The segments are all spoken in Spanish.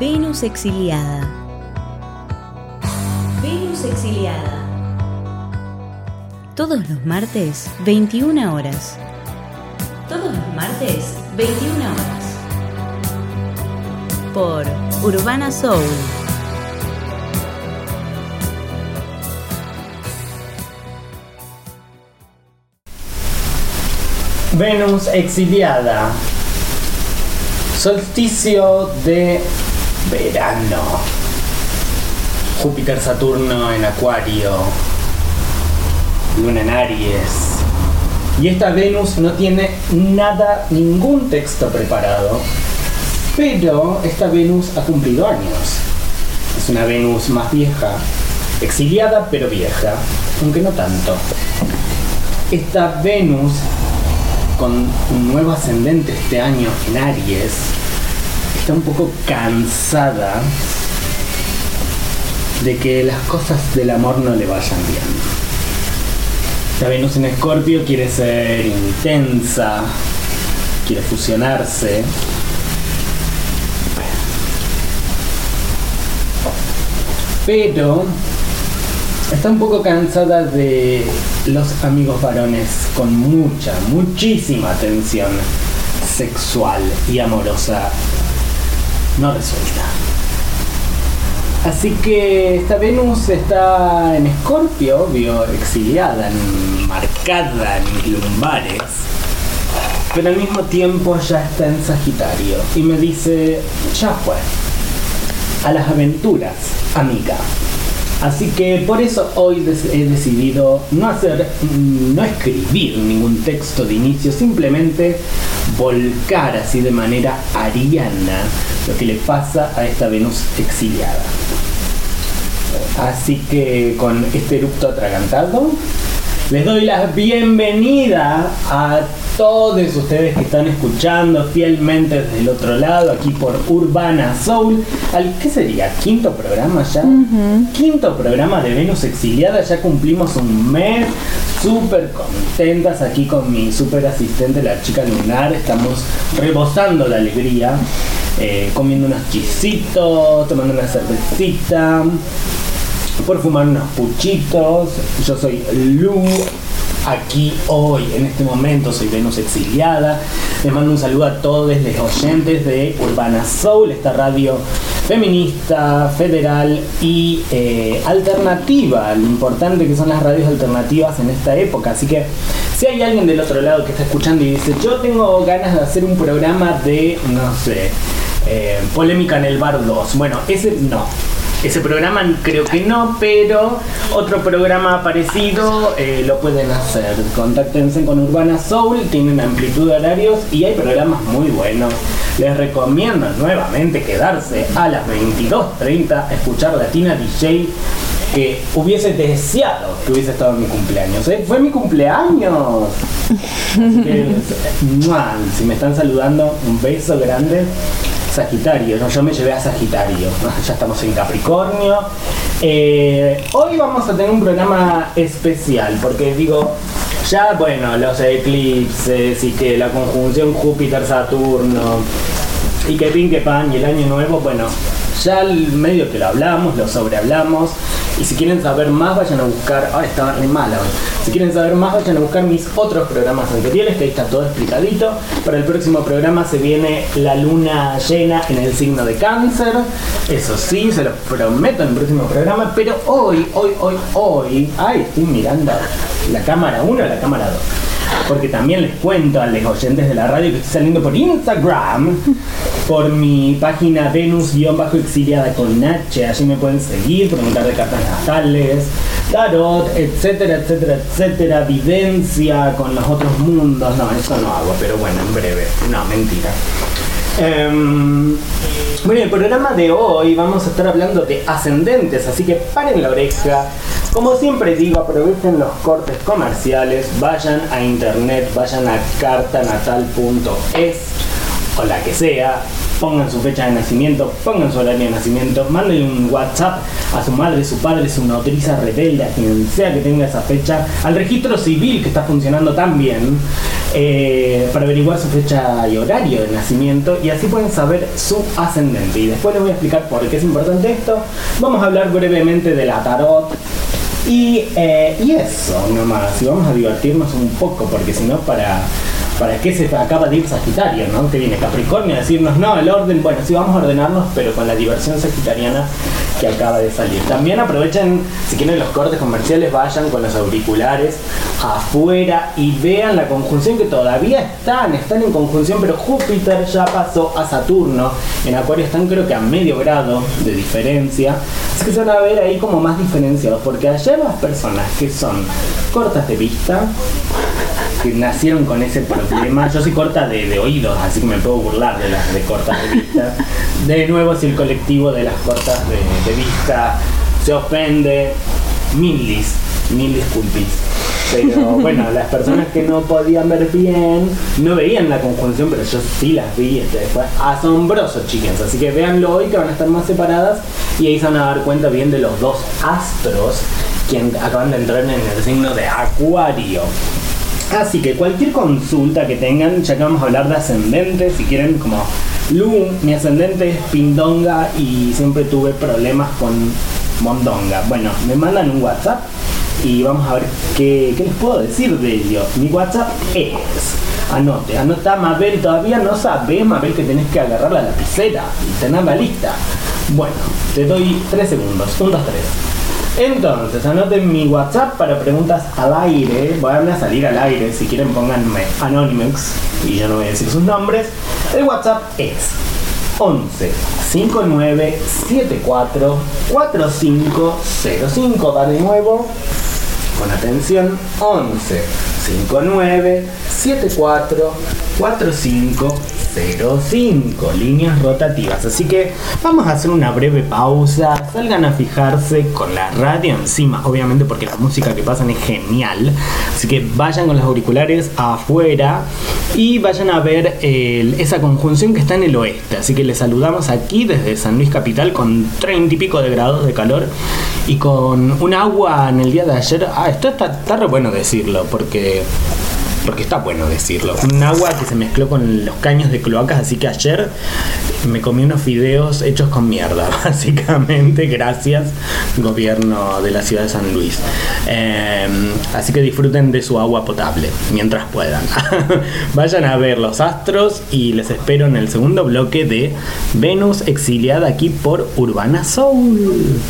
Venus exiliada. Venus exiliada. Todos los martes, 21 horas. Todos los martes, 21 horas. Por Urbana Soul. Venus exiliada. Solsticio de verano. Júpiter Saturno en Acuario. Luna en Aries. Y esta Venus no tiene nada, ningún texto preparado. Pero esta Venus ha cumplido años. Es una Venus más vieja. Exiliada pero vieja. Aunque no tanto. Esta Venus con un nuevo ascendente este año en Aries, está un poco cansada de que las cosas del amor no le vayan bien. La Venus en Escorpio quiere ser intensa, quiere fusionarse. Pero está un poco cansada de los amigos varones con mucha, muchísima tensión sexual y amorosa no resuelta. Así que esta Venus está en Escorpio, obvio, exiliada, marcada en lumbares, pero al mismo tiempo ya está en Sagitario y me dice, ya fue, a las aventuras, amiga. Así que por eso hoy he decidido no hacer, no escribir ningún texto de inicio, simplemente volcar así de manera ariana lo que le pasa a esta Venus exiliada. Así que con este eructo atragantado, les doy la bienvenida a todos ustedes que están escuchando fielmente desde el otro lado, aquí por Urbana Soul, al ¿qué sería? ¿Quinto programa ya? Quinto programa de Venus Exiliada, ya cumplimos un mes, súper contentas aquí con mi súper asistente, la chica lunar, estamos rebosando la alegría, eh, comiendo unos chisitos, tomando una cervecita por fumar unos puchitos. Yo soy Lu, aquí hoy, en este momento, soy Venus Exiliada. Les mando un saludo a todos los oyentes de Urbana Soul, esta radio feminista, federal y eh, alternativa. Lo importante que son las radios alternativas en esta época. Así que si hay alguien del otro lado que está escuchando y dice, yo tengo ganas de hacer un programa de, no sé, eh, polémica en el bar 2. Bueno, ese no ese programa creo que no, pero otro programa parecido eh, lo pueden hacer. Contáctense con Urbana Soul, tienen amplitud de horarios y hay programas muy buenos. Les recomiendo nuevamente quedarse a las 22.30 a escuchar Latina DJ que hubiese deseado que hubiese estado en mi cumpleaños. ¿eh? Fue mi cumpleaños. si me están saludando, un beso grande. Sagitario, ¿no? yo me llevé a Sagitario, ya estamos en Capricornio. Eh, hoy vamos a tener un programa especial, porque digo, ya bueno, los eclipses y que la conjunción Júpiter-Saturno y que pin que pan y el año nuevo, bueno, ya el medio que lo hablamos, lo sobrehablamos. Y si quieren saber más, vayan a buscar. Ah, estaba re mala hoy. Si quieren saber más, vayan a buscar mis otros programas anteriores, que ahí está todo explicadito. Para el próximo programa se viene la luna llena en el signo de cáncer. Eso sí, se lo prometo en el próximo programa. Pero hoy, hoy, hoy, hoy. Ay, estoy mirando la cámara 1 la cámara 2 porque también les cuento a los oyentes de la radio que estoy saliendo por Instagram, por mi página Venus-exiliada con H, allí me pueden seguir, preguntar de cartas natales, tarot, etcétera, etcétera, etcétera, vivencia con los otros mundos, no, eso no hago, pero bueno, en breve, no, mentira. Em, bueno, el programa de hoy vamos a estar hablando de ascendentes, así que paren la oreja. Como siempre digo, aprovechen los cortes comerciales, vayan a internet, vayan a cartanatal.es o la que sea, pongan su fecha de nacimiento, pongan su horario de nacimiento, manden un WhatsApp a su madre, su padre, su nodriza rebelde, a quien sea que tenga esa fecha, al registro civil que está funcionando tan bien eh, para averiguar su fecha y horario de nacimiento y así pueden saber su ascendente. Y después les voy a explicar por qué es importante esto. Vamos a hablar brevemente de la tarot. Y, eh, y eso nomás, y vamos a divertirnos un poco, porque si no, para, ¿para qué se acaba de ir Sagitario, no? Que viene Capricornio a decirnos, no, el orden, bueno, sí vamos a ordenarnos, pero con la diversión sagitariana que acaba de salir. También aprovechen, si quieren los cortes comerciales, vayan con los auriculares afuera y vean la conjunción que todavía están, están en conjunción, pero Júpiter ya pasó a Saturno. En Acuario están creo que a medio grado de diferencia. Así que se van a ver ahí como más diferenciados, porque ayer las personas que son cortas de vista, que nacieron con ese problema. Yo soy corta de, oídos, así que me puedo burlar de las de cortas de vista. De nuevo, si el colectivo de las cortas de, vista se ofende, mil, mil disculpis. Pero bueno, las personas que no podían ver bien no veían la conjunción, pero yo sí las vi. Este, fue asombroso, chicas. Así que véanlo hoy que van a estar más separadas y ahí se van a dar cuenta bien de los dos astros que acaban de entrar en el signo de Acuario. Así que cualquier consulta que tengan, ya que vamos a hablar de ascendentes, si quieren como Lu, mi ascendente es Pindonga y siempre tuve problemas con Mondonga. Bueno, me mandan un WhatsApp y vamos a ver qué, les puedo decir de ello. Mi WhatsApp es, anote, anota Mabel, todavía no sabes Mabel que tenés que agarrar la lapicera y tener la lista. Bueno, te doy tres segundos, un, dos, tres. Entonces, anoten mi WhatsApp para preguntas al aire. Van a salir al aire. Si quieren, pónganme Anonymous y yo no voy a decir sus nombres. El WhatsApp es 11 59 74 4505. Va de nuevo. Con atención, 11 59 74 4505. 05, líneas rotativas. Así que vamos a hacer una breve pausa. Salgan a fijarse con la radio encima, obviamente porque la música que pasan es genial. Así que vayan con los auriculares afuera y vayan a ver esa conjunción que está en el oeste. Así que les saludamos aquí desde San Luis Capital con 30 y pico de grados de calor y con un agua en el día de ayer. Ah, esto está, está re bueno decirlo porque porque está bueno decirlo. Un agua que se mezcló con los caños de cloacas, así que ayer me comí unos fideos hechos con mierda, básicamente, gracias gobierno de la ciudad de San Luis. Em, así que disfruten de su agua potable mientras puedan. Vayan a ver los astros y les espero en el segundo bloque de Venus exiliada aquí por Urbana Soul.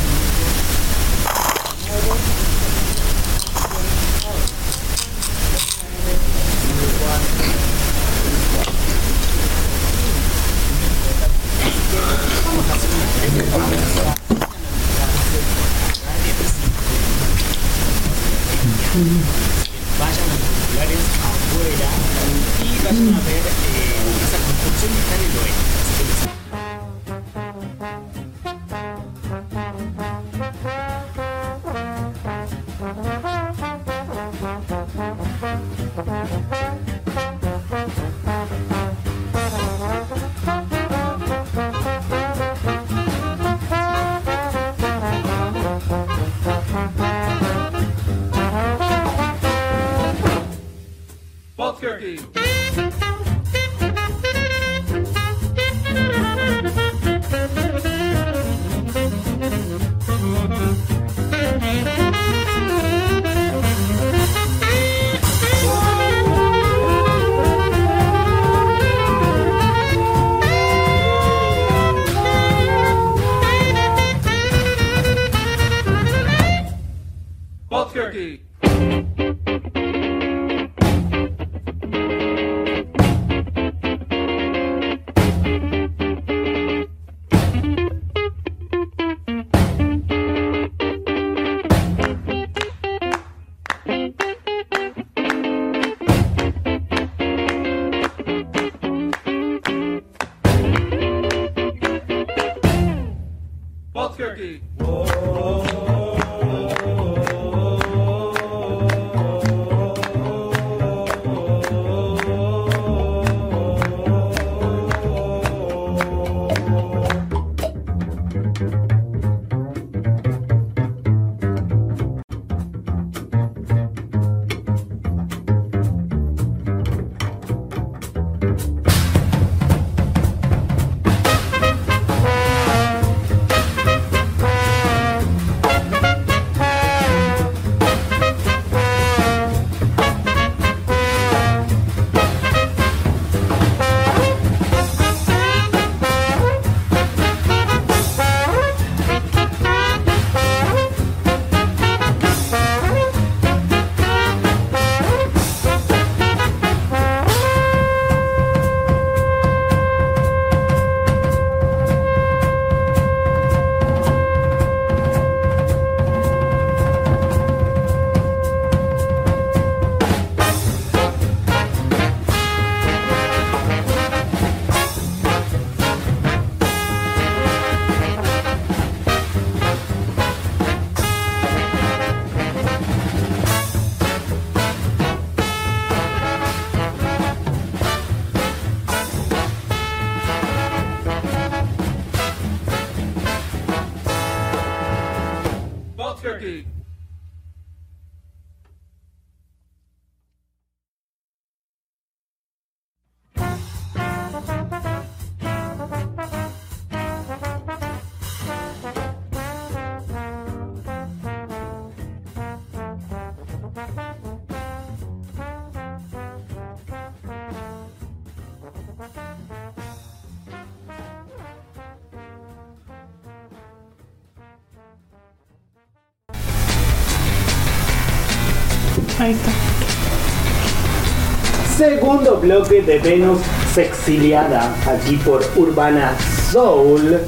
Segundo bloque de Venus Sexiliada, aquí por Urbana Soul.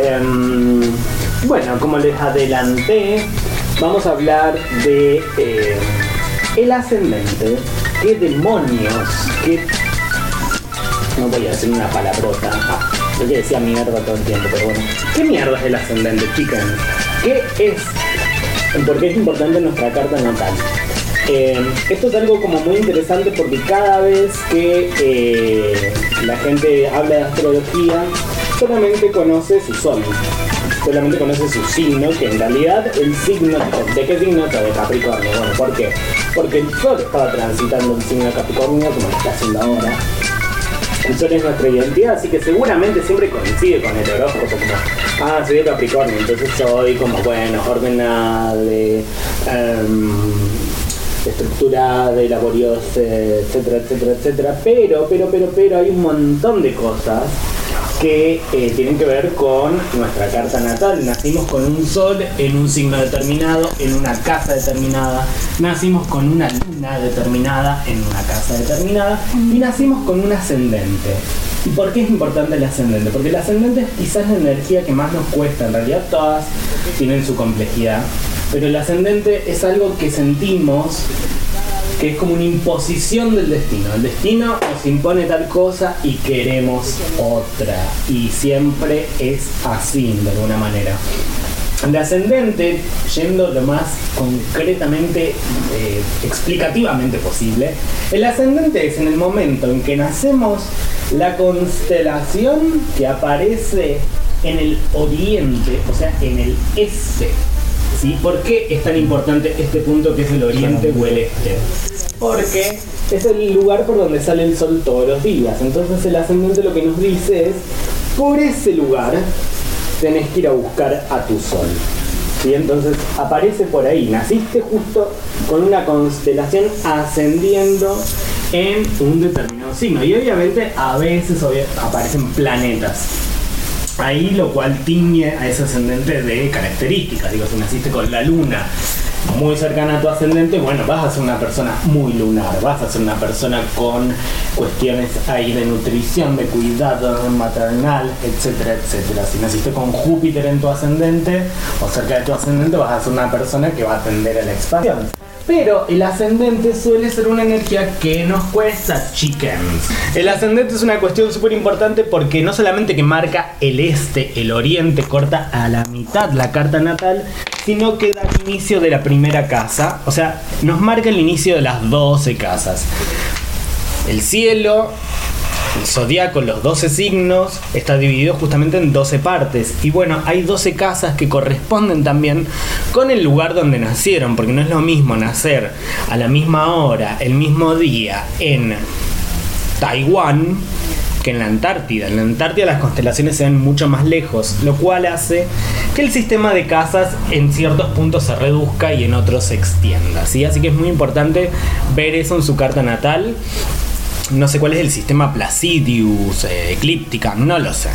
Em, bueno, como les adelanté, vamos a hablar de eh, el ascendente. ¿Qué demonios? ¿Qué... No voy a decir una palabrota. Ah, yo que decía mierda todo el tiempo, pero bueno. ¿Qué mierda es el ascendente, chicas? ¿Qué es? ¿Por qué es importante nuestra carta natal? Eh, esto es algo como muy interesante porque cada vez que eh, la gente habla de astrología, solamente conoce su sol, solamente conoce su signo, que en realidad el signo, ¿de qué signo está? De Capricornio. Bueno, ¿por qué? Porque el sol estaba transitando el signo de Capricornio como lo está haciendo ahora. El sol es nuestra identidad, así que seguramente siempre coincide con el horóscopo, como, ah, soy de Capricornio, entonces soy como, bueno, ordenable, um, estructurada y laboriosa, etcétera, etcétera, etcétera. Pero, pero, pero, pero hay un montón de cosas que eh, tienen que ver con nuestra carta natal. Nacimos con un sol en un signo determinado, en una casa determinada. Nacimos con una luna determinada en una casa determinada. Y nacimos con un ascendente. ¿Y por qué es importante el ascendente? Porque el ascendente es quizás la energía que más nos cuesta. En realidad todas tienen su complejidad. Pero el ascendente es algo que sentimos que es como una imposición del destino. El destino nos impone tal cosa y queremos otra. Y siempre es así, de alguna manera. El ascendente, yendo lo más concretamente, eh, explicativamente posible, el ascendente es en el momento en que nacemos la constelación que aparece en el oriente, o sea, en el este ¿sí? ¿Por qué es tan importante este punto que es el oriente o el este? Porque es el lugar por donde sale el sol todos los días. Entonces el ascendente lo que nos dice es, por ese lugar tenés que ir a buscar a tu sol. ¿Sí? Entonces aparece por ahí, naciste justo con una constelación ascendiendo en un determinado signo. Y obviamente a veces aparecen planetas Ahí lo cual tiñe a ese ascendente de características. Digo, si naciste con la luna muy cercana a tu ascendente, bueno, vas a ser una persona muy lunar, vas a ser una persona con cuestiones ahí de nutrición, de cuidado maternal, etcétera, etcétera. Si naciste con Júpiter en tu ascendente o cerca de tu ascendente, vas a ser una persona que va a tender a la expansión. Pero el ascendente suele ser una energía que nos cuesta, chickens. El ascendente es una cuestión súper importante porque no solamente que marca el este, el oriente, corta a la mitad la carta natal, sino que da el inicio de la primera casa. O sea, nos marca el inicio de las 12 casas. El cielo, el zodiaco, los 12 signos, está dividido justamente en 12 partes. Y bueno, hay 12 casas que corresponden también con el lugar donde nacieron, porque no es lo mismo nacer a la misma hora, el mismo día, en Taiwán que en la Antártida. En la Antártida las constelaciones se ven mucho más lejos, lo cual hace que el sistema de casas en ciertos puntos se reduzca y en otros se extienda. ¿sí? Así que es muy importante ver eso en su carta natal no sé cuál es el sistema Placidius, eh, eclíptica, no lo sé.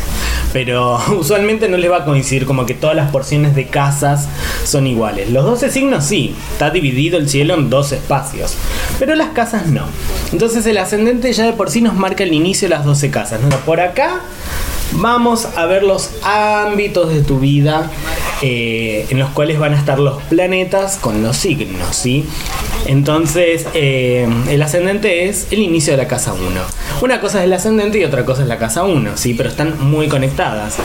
Pero usualmente no les va a coincidir como que todas las porciones de casas son iguales. Los 12 signos sí, está dividido el cielo en dos espacios. Pero las casas no. Entonces el ascendente ya de por sí nos marca el inicio de las 12 casas. ¿no? Por acá vamos a ver los ámbitos de tu vida eh, en los cuales van a estar los planetas con los signos, ¿sí? Entonces, eh, el ascendente es el inicio de la casa 1. Una cosa es el ascendente y otra cosa es la casa 1, ¿sí? Pero están muy conectadas.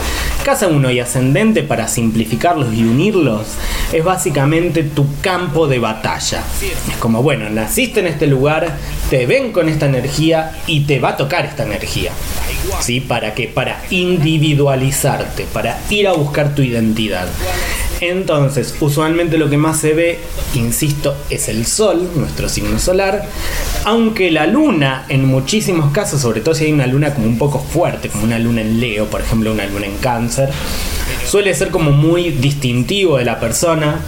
Casa 1 y ascendente, para simplificarlos y unirlos, es básicamente tu campo de batalla. Es como, bueno, naciste en este lugar, te ven con esta energía y te va a tocar esta energía. ¿Sí? ¿Para qué? Para individualizarte, para ir a buscar tu identidad. Entonces, usualmente lo que más se ve, insisto, es el Sol, nuestro signo solar, aunque la Luna, en muchísimos casos, sobre todo si hay una Luna como un poco fuerte, como una Luna en Leo, por ejemplo, una Luna en Cáncer, suele ser como muy distintivo de la persona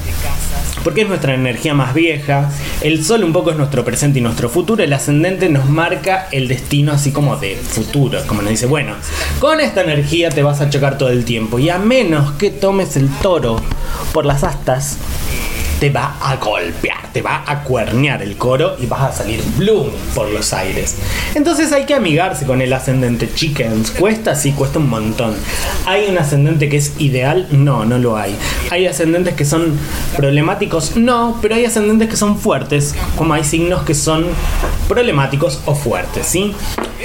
porque es nuestra energía más vieja, el sol un poco es nuestro presente y nuestro futuro, el ascendente nos marca el destino así como de futuro, como nos dice, bueno, con esta energía te vas a chocar todo el tiempo y a menos que tomes el toro por las astas, te va a golpear, te va a cuernear el coro y vas a salir bloom por los aires. Entonces hay que amigarse con el ascendente chickens. ¿Cuesta? Sí, cuesta un montón. ¿Hay un ascendente que es ideal? No, no lo hay. ¿Hay ascendentes que son problemáticos? No, pero hay ascendentes que son fuertes, como hay signos que son problemáticos o fuertes, ¿sí?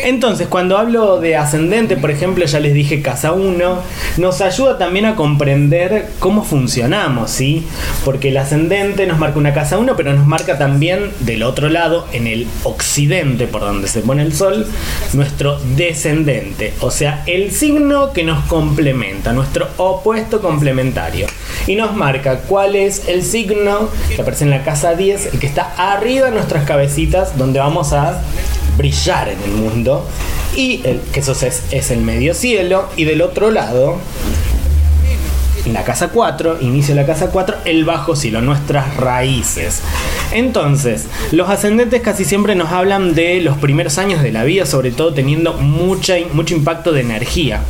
Entonces, cuando hablo de ascendente, por ejemplo, ya les dije casa 1, nos ayuda también a comprender cómo funcionamos, ¿sí? Porque el ascendente nos marca una casa 1, pero nos marca también del otro lado, en el occidente, por donde se pone el sol, nuestro descendente, o sea, el signo que nos complementa, nuestro opuesto complementario. Y nos marca cuál es el signo que aparece en la casa 10, el que está arriba de nuestras cabecitas, donde vamos a brillar en el mundo. Y el, que eso es, el medio cielo. Y del otro lado, la casa 4, inicio de la casa 4, el bajo cielo, nuestras raíces. Entonces, los ascendentes casi siempre nos hablan de los primeros años de la vida, sobre todo teniendo mucha, mucho impacto de energía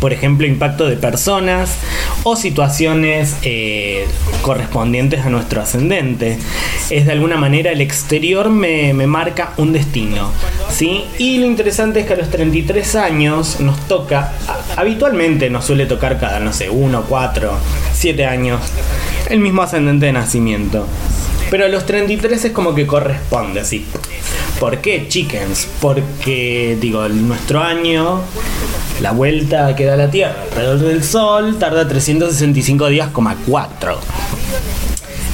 por ejemplo, impacto de personas o situaciones eh, correspondientes a nuestro ascendente. Es de alguna manera el exterior me, marca un destino. ¿sí? Y lo interesante es que a los 33 años nos toca, habitualmente nos suele tocar cada, no sé, 1, 4, 7 años, el mismo ascendente de nacimiento. Pero a los 33 es como que corresponde, así. ¿Por qué, chickens? Porque, digo, nuestro año la vuelta que da la Tierra alrededor del Sol tarda 365 días, 4.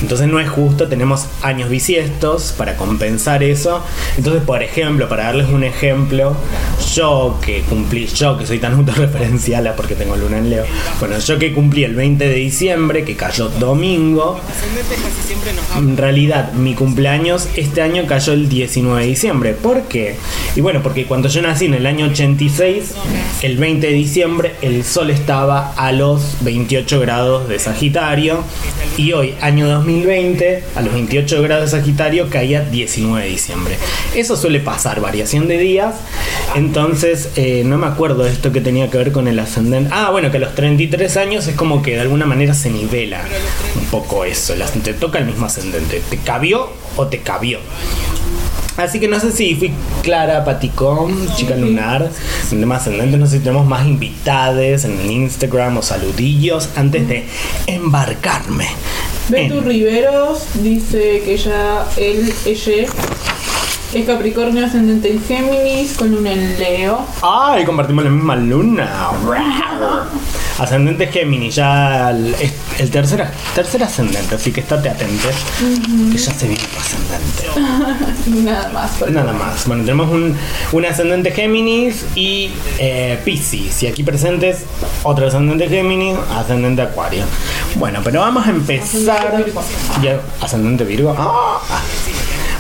Entonces no es justo, tenemos años bisiestos para compensar eso. Entonces, por ejemplo, para darles un ejemplo, yo que cumplí, yo que soy tan autorreferencial porque tengo luna en Leo, bueno, yo que cumplí el 20 de diciembre, que cayó domingo, en realidad mi cumpleaños este año cayó el 19 de diciembre. ¿Por qué? Y bueno, porque cuando yo nací en el año 86, el 20 de diciembre, el sol estaba a los 28 grados de Sagitario y hoy, año 2000, 2020, a los 28 grados de Sagitario, caía 19 de diciembre. Eso suele pasar, variación de días. Entonces, eh, no me acuerdo de esto que tenía que ver con el ascendente. Ah, bueno, que a los 33 años es como que de alguna manera se nivela un poco eso. Ascendente toca el mismo ascendente. ¿Te cabió o te cabió? Así que no sé si fui clara, Paticón, chica lunar, más ascendente, no sé si tenemos más invitades en Instagram o saludillos antes de embarcarme Betu Riveros dice que ya él, ella es Capricornio ascendente en Géminis con luna en Leo. ¡Ay! Compartimos la misma luna. Ascendente Géminis, ya el, tercer, tercer ascendente, así que estate atento. Que ya se viene tu ascendente. Nada más. Nada más. Bueno, tenemos un, un ascendente Géminis y eh, Pisces. Y aquí presentes otro ascendente Géminis, ascendente Acuario. Bueno, pero vamos a empezar. Ascendente Virgo. Ah.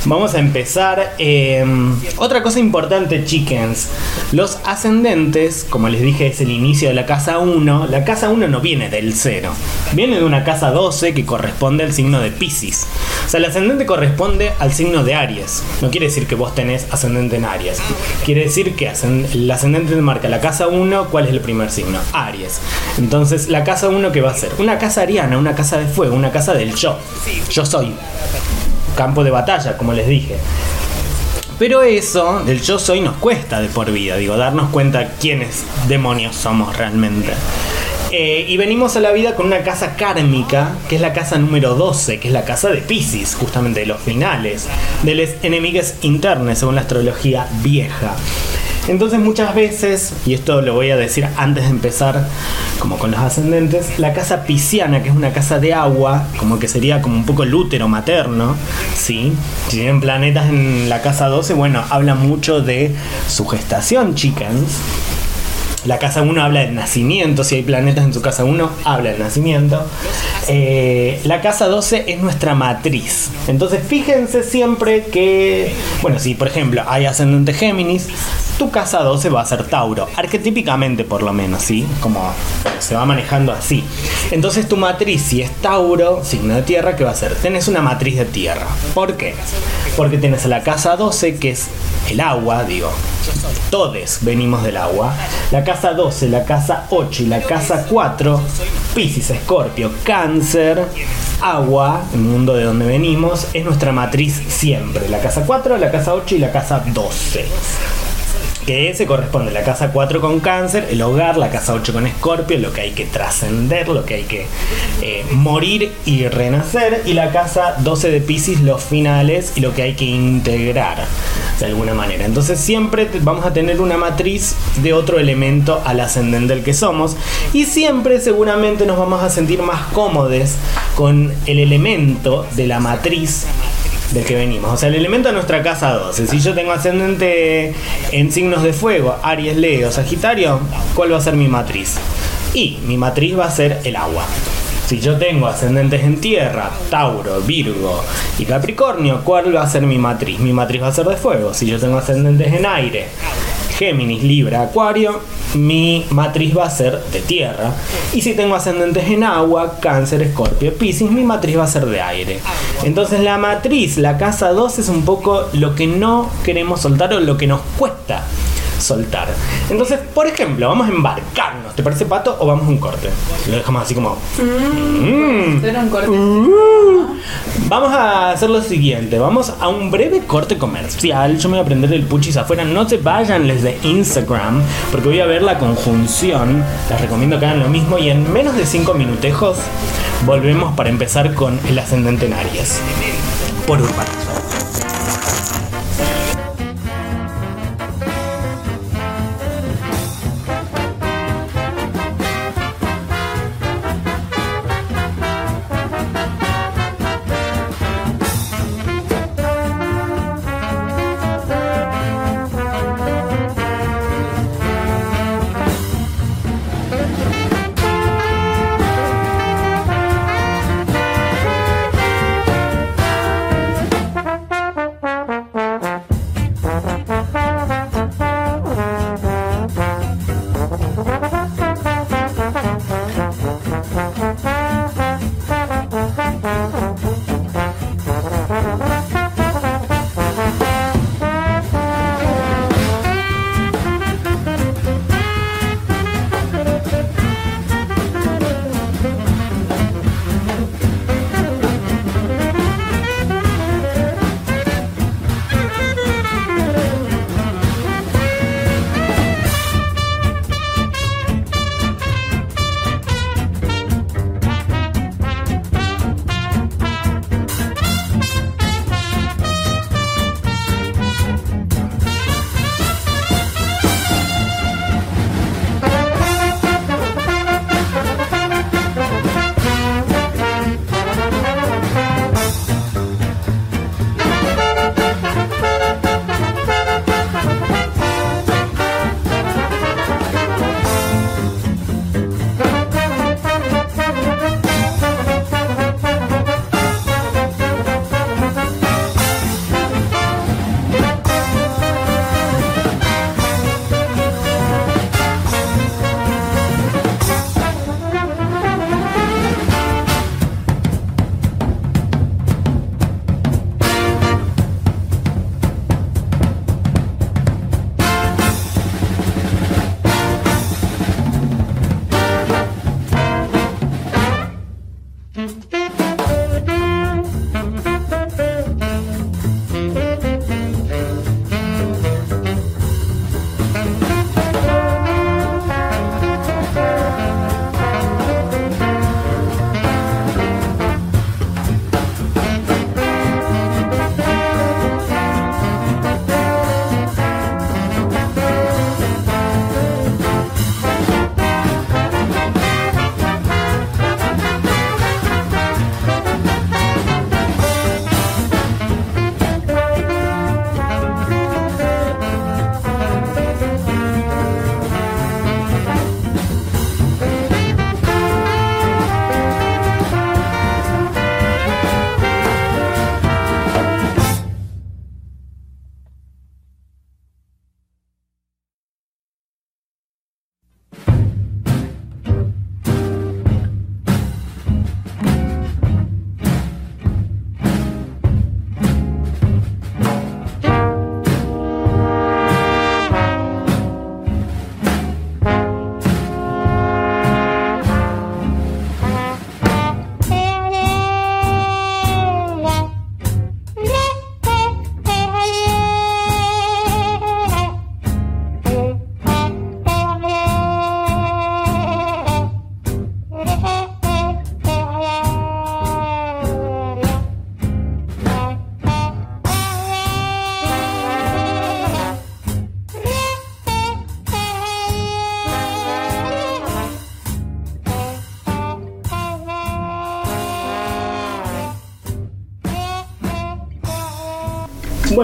Vamos a empezar. Em, otra cosa importante, chickens. Los ascendentes, como les dije, es el inicio de la casa 1. La casa 1 no viene del 0. Viene de una casa 12 que corresponde al signo de Pisces. O sea, el ascendente corresponde al signo de Aries. No quiere decir que vos tenés ascendente en Aries. Quiere decir que el ascendente marca la casa 1. ¿Cuál es el primer signo? Aries. Entonces, la casa 1 que va a ser? Una casa ariana, una casa de fuego, una casa del yo. Yo soy campo de batalla, como les dije. Pero eso del yo soy nos cuesta de por vida, digo, darnos cuenta quiénes demonios somos realmente. Eh, y venimos a la vida con una casa kármica, que es la casa número 12, que es la casa de Pisces, justamente de los finales, de los enemigos internos, según la astrología vieja. Entonces muchas veces, y esto lo voy a decir antes de empezar, como con los ascendentes, la casa pisciana, que es una casa de agua, como que sería como un poco el útero materno, ¿sí? Si tienen planetas en la casa 12, bueno, habla mucho de su gestación, chickens. La casa 1 habla del nacimiento, si hay planetas en su casa 1, habla del nacimiento. Eh, la casa 12 es nuestra matriz. Entonces fíjense siempre que, bueno, si por ejemplo hay ascendente Géminis, tu casa 12 va a ser Tauro, arquetípicamente por lo menos, ¿sí? Como se va manejando así. Entonces tu matriz, si es Tauro, signo de tierra, ¿qué va a ser? Tenés una matriz de tierra. ¿Por qué? Porque tienes la casa 12, que es el agua, digo, Todes venimos del agua. La 12, la casa 8 y la casa 4, Piscis, Escorpio, Cáncer, agua, el mundo de donde venimos, es nuestra matriz siempre. La casa 4, la casa 8 y la casa 12 que se corresponde la casa 4 con cáncer, el hogar, la casa 8 con escorpio, lo que hay que trascender, lo que hay que eh, morir y renacer, y la casa 12 de Pisces, los finales y lo que hay que integrar de alguna manera. Entonces siempre vamos a tener una matriz de otro elemento al ascendente del que somos, y siempre seguramente nos vamos a sentir más cómodos con el elemento de la matriz del que venimos. O sea, el elemento de nuestra casa 12. Si yo tengo ascendente en signos de fuego, Aries, Leo, Sagitario, ¿cuál va a ser mi matriz? Y mi matriz va a ser el agua. Si yo tengo ascendentes en tierra, Tauro, Virgo y Capricornio, ¿cuál va a ser mi matriz? Mi matriz va a ser de fuego. Si yo tengo ascendentes en aire, Géminis, Libra, Acuario, mi matriz va a ser de tierra. Y si tengo ascendentes en agua, Cáncer, Escorpio, Piscis, mi matriz va a ser de aire. Entonces la matriz, la casa 2 es un poco lo que no queremos soltar o lo que nos cuesta soltar. Entonces, por ejemplo, vamos a embarcarnos. ¿Te parece pato o vamos a un corte? Lo dejamos así como... Mm. Hacer un corte. Uh. Vamos a hacer lo siguiente, vamos a un breve corte comercial. Yo me voy a aprender el puchis afuera. No se vayan les de Instagram, porque voy a ver la conjunción. Les recomiendo que hagan lo mismo y en menos de 5 minutejos volvemos para empezar con el ascendente en Aries. Por Urban.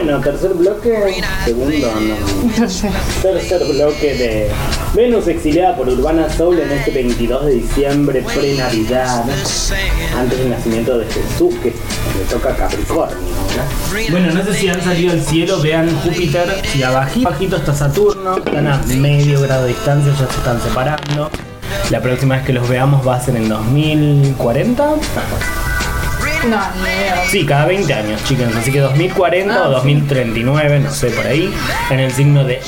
Bueno, tercer bloque, segundo, no. Tercer bloque de Venus exiliada por Urbana Soul en este 22 de diciembre, pre-Navidad, antes del nacimiento de Jesús, que le toca a Capricornio. ¿no? Bueno, no sé si han salido al cielo, vean Júpiter y abajito, abajito está Saturno, están a medio grado de distancia, ya se están separando. La próxima vez que los veamos va a ser en 2040. No, ni idea. Sí, cada 20 años, chicas. Así que 2040 Ah, o sí. 2039, no sé, por ahí, en el signo de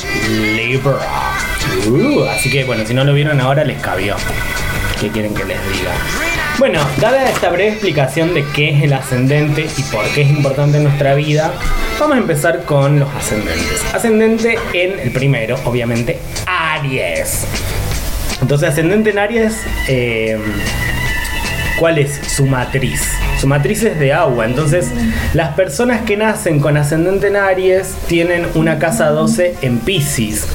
Libra. Uh, así que bueno, si no lo vieron ahora les cabió. ¿Qué quieren que les diga? Bueno, dada esta breve explicación de qué es el ascendente y por qué es importante en nuestra vida, vamos a empezar con los ascendentes. Ascendente en el primero, obviamente, Aries. Entonces, ascendente en Aries, eh, ¿cuál es su matriz? Su de agua, entonces las personas que nacen con ascendente en Aries tienen una casa 12 en Pisces.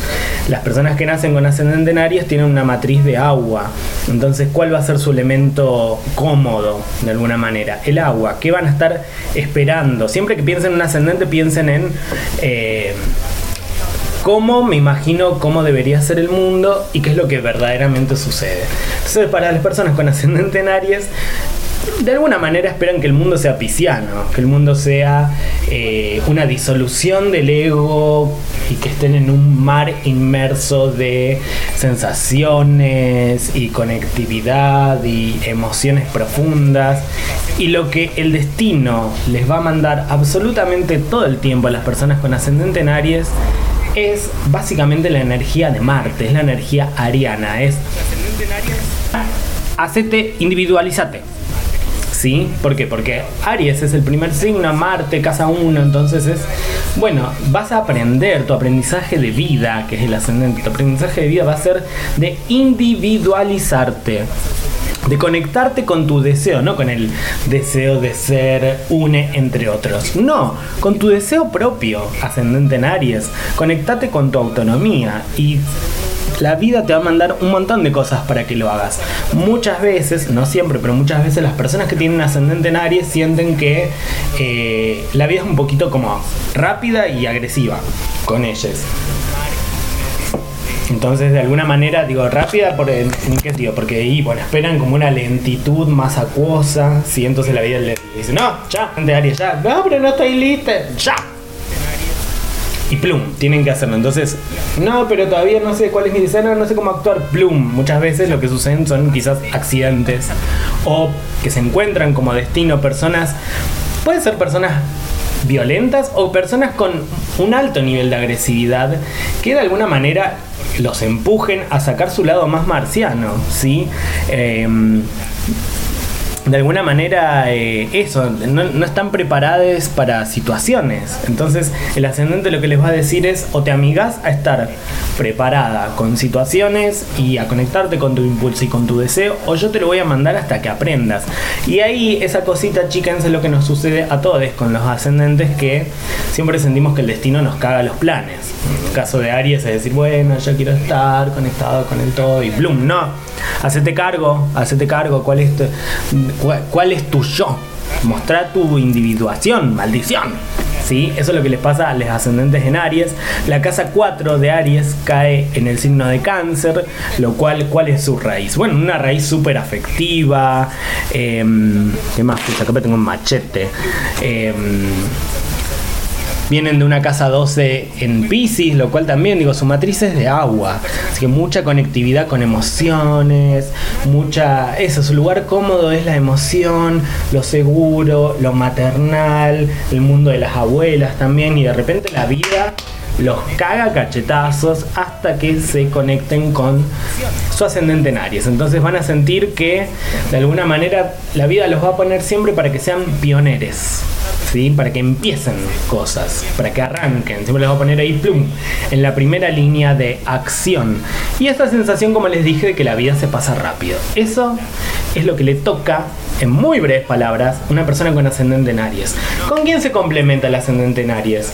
Las personas que nacen con ascendente en Aries tienen una matriz de agua. Entonces, ¿cuál va a ser su elemento cómodo de alguna manera? El agua. ¿Qué van a estar esperando? Siempre que piensen en un ascendente, piensen en... eh, cómo me imagino cómo debería ser el mundo y qué es lo que verdaderamente sucede. Entonces, para las personas con ascendente en Aries, de alguna manera esperan que el mundo sea pisciano, que el mundo sea eh, una disolución del ego y que estén en un mar inmerso de sensaciones y conectividad y emociones profundas. Y lo que el destino les va a mandar absolutamente todo el tiempo a las personas con ascendente en Aries es básicamente la energía de Marte, es la energía ariana, es hacete, individualizate. ¿Sí? ¿Por qué? Porque Aries es el primer signo, Marte, casa 1, entonces es, bueno, vas a aprender tu aprendizaje de vida, que es el ascendente, tu aprendizaje de vida va a ser de individualizarte, de conectarte con tu deseo, no con el deseo de ser une entre otros, no, con tu deseo propio, ascendente en Aries, conectate con tu autonomía y la vida te va a mandar un montón de cosas para que lo hagas. Muchas veces, no siempre, pero muchas veces las personas que tienen ascendente en Aries sienten que eh, la vida es un poquito como rápida y agresiva con ellos. Entonces, de alguna manera, digo, rápida, por ¿en qué digo? Porque ahí, bueno, esperan como una lentitud más acuosa, ¿sí? Entonces la vida le dice, no, ya, de Aries, ya, no, pero no estoy lista, ya, y plum, tienen que hacerlo. Entonces, no, pero todavía no sé cuál es mi deseo, no sé cómo actuar, plum. Muchas veces lo que suceden son quizás accidentes o que se encuentran como destino personas, pueden ser personas violentas o personas con un alto nivel de agresividad que de alguna manera los empujen a sacar su lado más marciano, ¿sí? Em, de alguna manera eh, eso, no, están preparadas para situaciones. Entonces el ascendente lo que les va a decir es o te amigas a estar preparada con situaciones y a conectarte con tu impulso y con tu deseo o yo te lo voy a mandar hasta que aprendas. Y ahí esa cosita, chicas, es lo que nos sucede a todos con los ascendentes que siempre sentimos que el destino nos caga los planes. En el caso de Aries es decir, bueno, yo quiero estar conectado con el todo y bloom, no. Hacete cargo, hacete cargo, ¿cuál es tu, cuál, es tu yo? Mostrar tu individuación, maldición. ¿Sí? Eso es lo que les pasa a los ascendentes en Aries. La casa 4 de Aries cae en el signo de cáncer, lo cual, ¿cuál es su raíz? Bueno, una raíz súper afectiva. em, ¿Qué más? Pues acá tengo un machete. Em, vienen de una casa 12 en Pisces, lo cual también, digo, su matriz es de agua. Así que mucha conectividad con emociones, mucha. Eso, su lugar cómodo es la emoción, lo seguro, lo maternal, el mundo de las abuelas también, y de repente la vida los caga cachetazos hasta que se conecten con su ascendente en Aries. Entonces van a sentir que de alguna manera la vida los va a poner siempre para que sean pioneros. Para que empiecen cosas, para que arranquen. Siempre les voy a poner ahí, plum, en la primera línea de acción. Y esta sensación, como les dije, de que la vida se pasa rápido. Eso es lo que le toca, en muy breves palabras, una persona con ascendente en Aries. ¿Con quién se complementa el ascendente en Aries?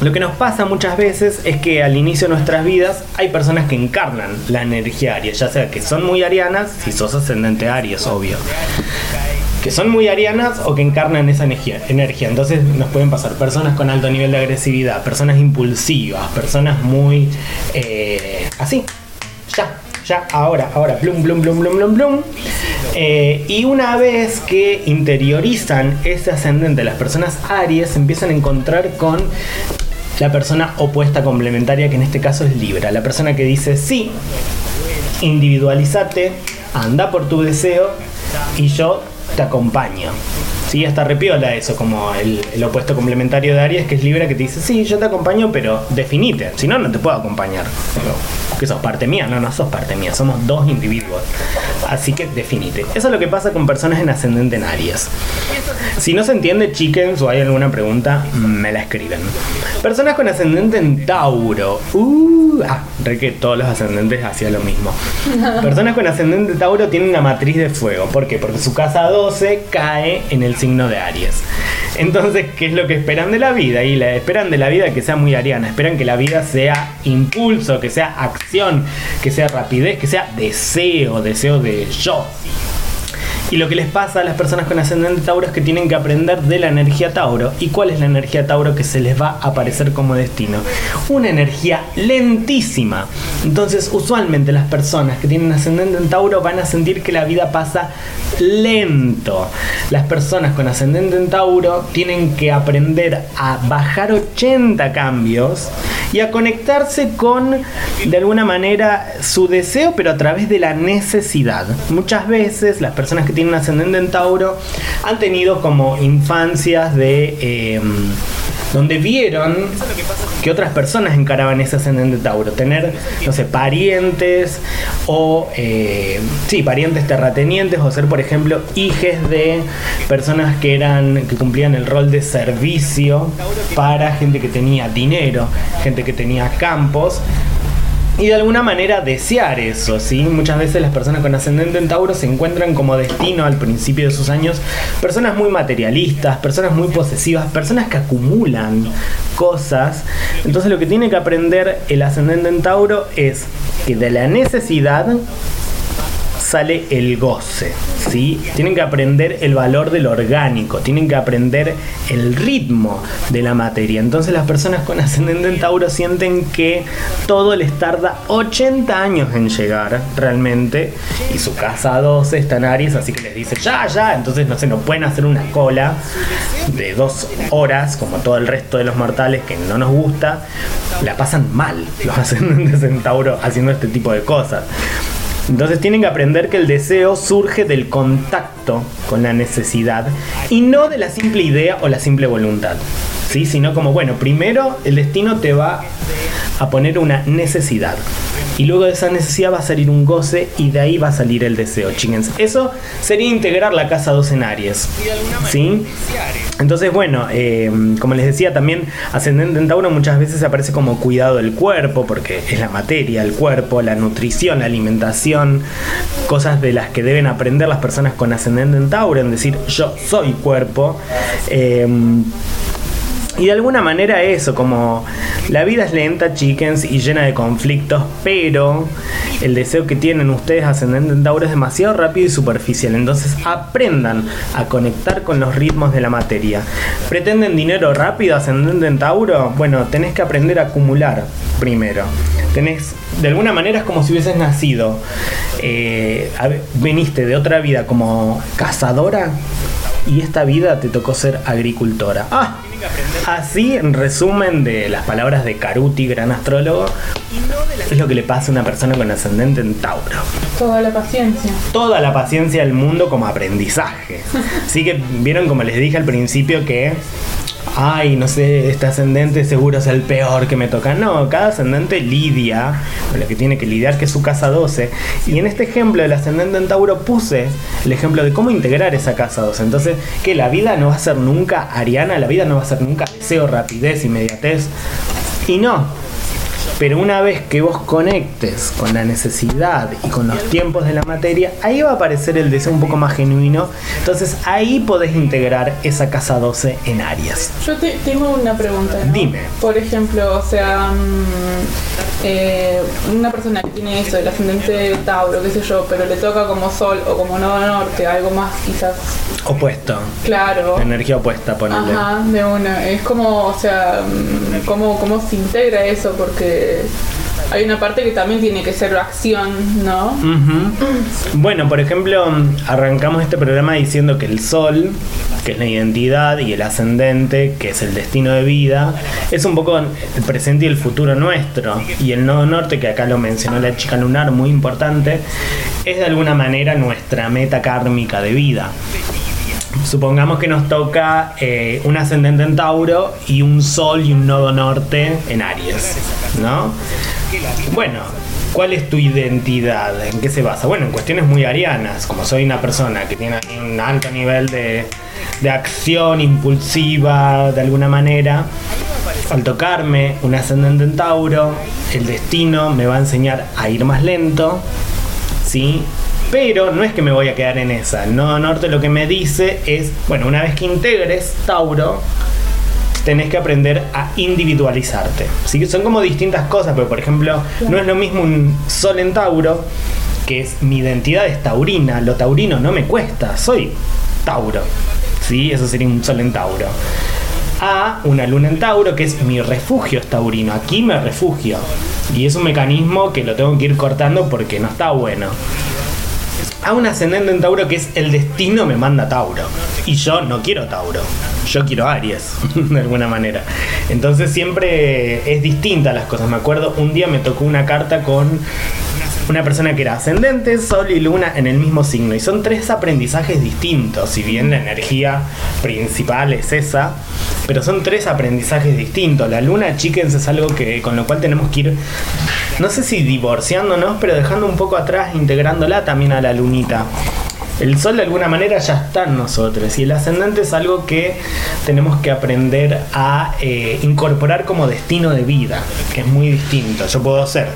Lo que nos pasa muchas veces es que al inicio de nuestras vidas hay personas que encarnan la energía aries, ya sea que son muy arianas, si sos ascendente aries, obvio. Que son muy arianas o que encarnan esa energía. Entonces nos pueden pasar personas con alto nivel de agresividad, personas impulsivas, personas muy eh, así, ya, ya, ahora, ahora, plum, plum, plum, plum, plum, plum. Eh, y una vez que interiorizan ese ascendente, las personas Aries empiezan a encontrar con la persona opuesta complementaria, que en este caso es Libra. La persona que dice, sí, individualizate, anda por tu deseo y yo te acompaño. Sí, hasta repiola eso, como el, el, opuesto complementario de Aries, que es Libra, que te dice, sí, yo te acompaño, pero definite, si no, no te puedo acompañar. Que sos parte mía, no, no sos parte mía, somos dos individuos. Así que definite. Eso es lo que pasa con personas en ascendente en Aries. Si no se entiende, chickens, o hay alguna pregunta, me la escriben. Personas con ascendente en Tauro. Uh, ah, re que todos los ascendentes hacían lo mismo. Personas con ascendente en Tauro tienen una matriz de fuego. ¿Por qué? Porque su casa 12 cae en el signo de Aries. Entonces, ¿qué es lo que esperan de la vida? Y la esperan de la vida que sea muy ariana. Esperan que la vida sea impulso, que sea acción, que sea rapidez, que sea deseo, deseo de yo. Y lo que les pasa a las personas con ascendente Tauro es que tienen que aprender de la energía Tauro. ¿Y cuál es la energía Tauro que se les va a aparecer como destino? Una energía lentísima. Entonces, usualmente las personas que tienen ascendente en Tauro van a sentir que la vida pasa lento. Las personas con ascendente en Tauro tienen que aprender a bajar 80 cambios y a conectarse con, de alguna manera, su deseo, pero a través de la necesidad. Muchas veces las personas que tienen ascendente en Tauro han tenido como infancias de... Eh, donde vieron que otras personas encaraban ese ascendente Tauro. Tener, no sé, parientes o, eh, sí, parientes terratenientes o ser, por ejemplo, hijes de personas que eran, que cumplían el rol de servicio para gente que tenía dinero, gente que tenía campos y de alguna manera desear eso, ¿sí? Muchas veces las personas con ascendente en Tauro se encuentran como destino al principio de sus años personas muy materialistas, personas muy posesivas, personas que acumulan cosas. Entonces lo que tiene que aprender el ascendente en Tauro es que de la necesidad sale el goce, ¿sí? Tienen que aprender el valor del orgánico, tienen que aprender el ritmo de la materia. Entonces las personas con ascendente en Tauro sienten que todo les tarda 80 años en llegar realmente y su casa 12 está en Aries, así que les dice ya, ya, entonces no sé, no pueden hacer una cola de dos horas como todo el resto de los mortales que no nos gusta, la pasan mal los ascendentes en Tauro haciendo este tipo de cosas. Entonces tienen que aprender que el deseo surge del contacto con la necesidad y no de la simple idea o la simple voluntad. ¿sí? Sino como, bueno, primero el destino te va a poner una necesidad. Y luego de esa necesidad va a salir un goce y de ahí va a salir el deseo, chingens. Eso sería integrar la casa dos en Aries. ¿Sí? Entonces, bueno, eh, como les decía, también ascendente en Tauro muchas veces aparece como cuidado del cuerpo, porque es la materia, el cuerpo, la nutrición, la alimentación, cosas de las que deben aprender las personas con ascendente en Tauro, en decir yo soy cuerpo. Eh, y de alguna manera eso, como la vida es lenta, chickens, y llena de conflictos, pero el deseo que tienen ustedes ascendente en Tauro es demasiado rápido y superficial. Entonces aprendan a conectar con los ritmos de la materia. ¿Pretenden dinero rápido ascendente en Tauro? Bueno, tenés que aprender a acumular primero. Tenés, de alguna manera es como si hubieses nacido, eh, veniste de otra vida como cazadora y esta vida te tocó ser agricultora. Ah, Así, en resumen de las palabras de Caruti, gran astrólogo, es lo que le pasa a una persona con ascendente en Tauro. Toda la paciencia. Toda la paciencia del mundo como aprendizaje. Así que vieron como les dije al principio que ay, no sé, este ascendente seguro es el peor que me toca. No, cada ascendente lidia con lo que tiene que lidiar, que es su casa 12. Y en este ejemplo del ascendente en Tauro puse el ejemplo de cómo integrar esa casa 12. Entonces, que la vida no va a ser nunca ariana, la vida no va a ser nunca deseo, rapidez, inmediatez. Y no, pero una vez que vos conectes con la necesidad y con los tiempos de la materia, ahí va a aparecer el deseo un poco más genuino. Entonces ahí podés integrar esa casa 12 en áreas. Yo te, tengo una pregunta. Dime. Por ejemplo, o sea, mm, eh, una persona que tiene eso, el ascendente Tauro, qué sé yo, pero le toca como Sol o como Nodo Norte, algo más quizás Opuesto. claro. Energía opuesta, ponele. Ajá, de una. Es como, o sea, mm, cómo, cómo se integra eso, porque hay una parte que también tiene que ser acción, ¿no? Bueno, por ejemplo, arrancamos este programa diciendo que el sol, que es la identidad, y el ascendente, que es el destino de vida, es un poco el presente y el futuro nuestro. Y el nodo norte, que acá lo mencionó la chica lunar, muy importante, es de alguna manera nuestra meta kármica de vida. Supongamos que nos toca eh, un ascendente en Tauro y un Sol y un nodo norte en Aries, ¿no? Bueno, ¿cuál es tu identidad? ¿En qué se basa? Bueno, en cuestiones muy arianas, como soy una persona que tiene un alto nivel de, de acción impulsiva de alguna manera, al tocarme un ascendente en Tauro, el destino me va a enseñar a ir más lento, ¿sí? Pero no es que me voy a quedar en esa. No Norte lo que me dice es, bueno, una vez que integres Tauro, tenés que aprender a individualizarte. ¿sí? Son como distintas cosas, pero por ejemplo, no es lo mismo un Sol en Tauro, que es mi identidad es taurina. Lo taurino no me cuesta, soy Tauro. ¿sí? Eso sería un Sol en Tauro. A una luna en Tauro, que es mi refugio es taurino. Aquí me refugio. Y es un mecanismo que lo tengo que ir cortando porque no está bueno a un ascendente en Tauro que es el destino me manda Tauro. Y yo no quiero Tauro. Yo quiero Aries, de alguna manera. Entonces siempre es distinta las cosas. Me acuerdo, un día me tocó una carta con una persona que era ascendente, Sol y Luna en el mismo signo. Y son tres aprendizajes distintos. Si bien la energía principal es esa, pero son tres aprendizajes distintos. La Luna, chíquense, es algo que con lo cual tenemos que ir, no sé si divorciándonos, pero dejando un poco atrás, integrándola también a la lunita. El sol de alguna manera ya está en nosotros y el ascendente es algo que tenemos que aprender a eh, incorporar como destino de vida, que es muy distinto. Yo puedo ser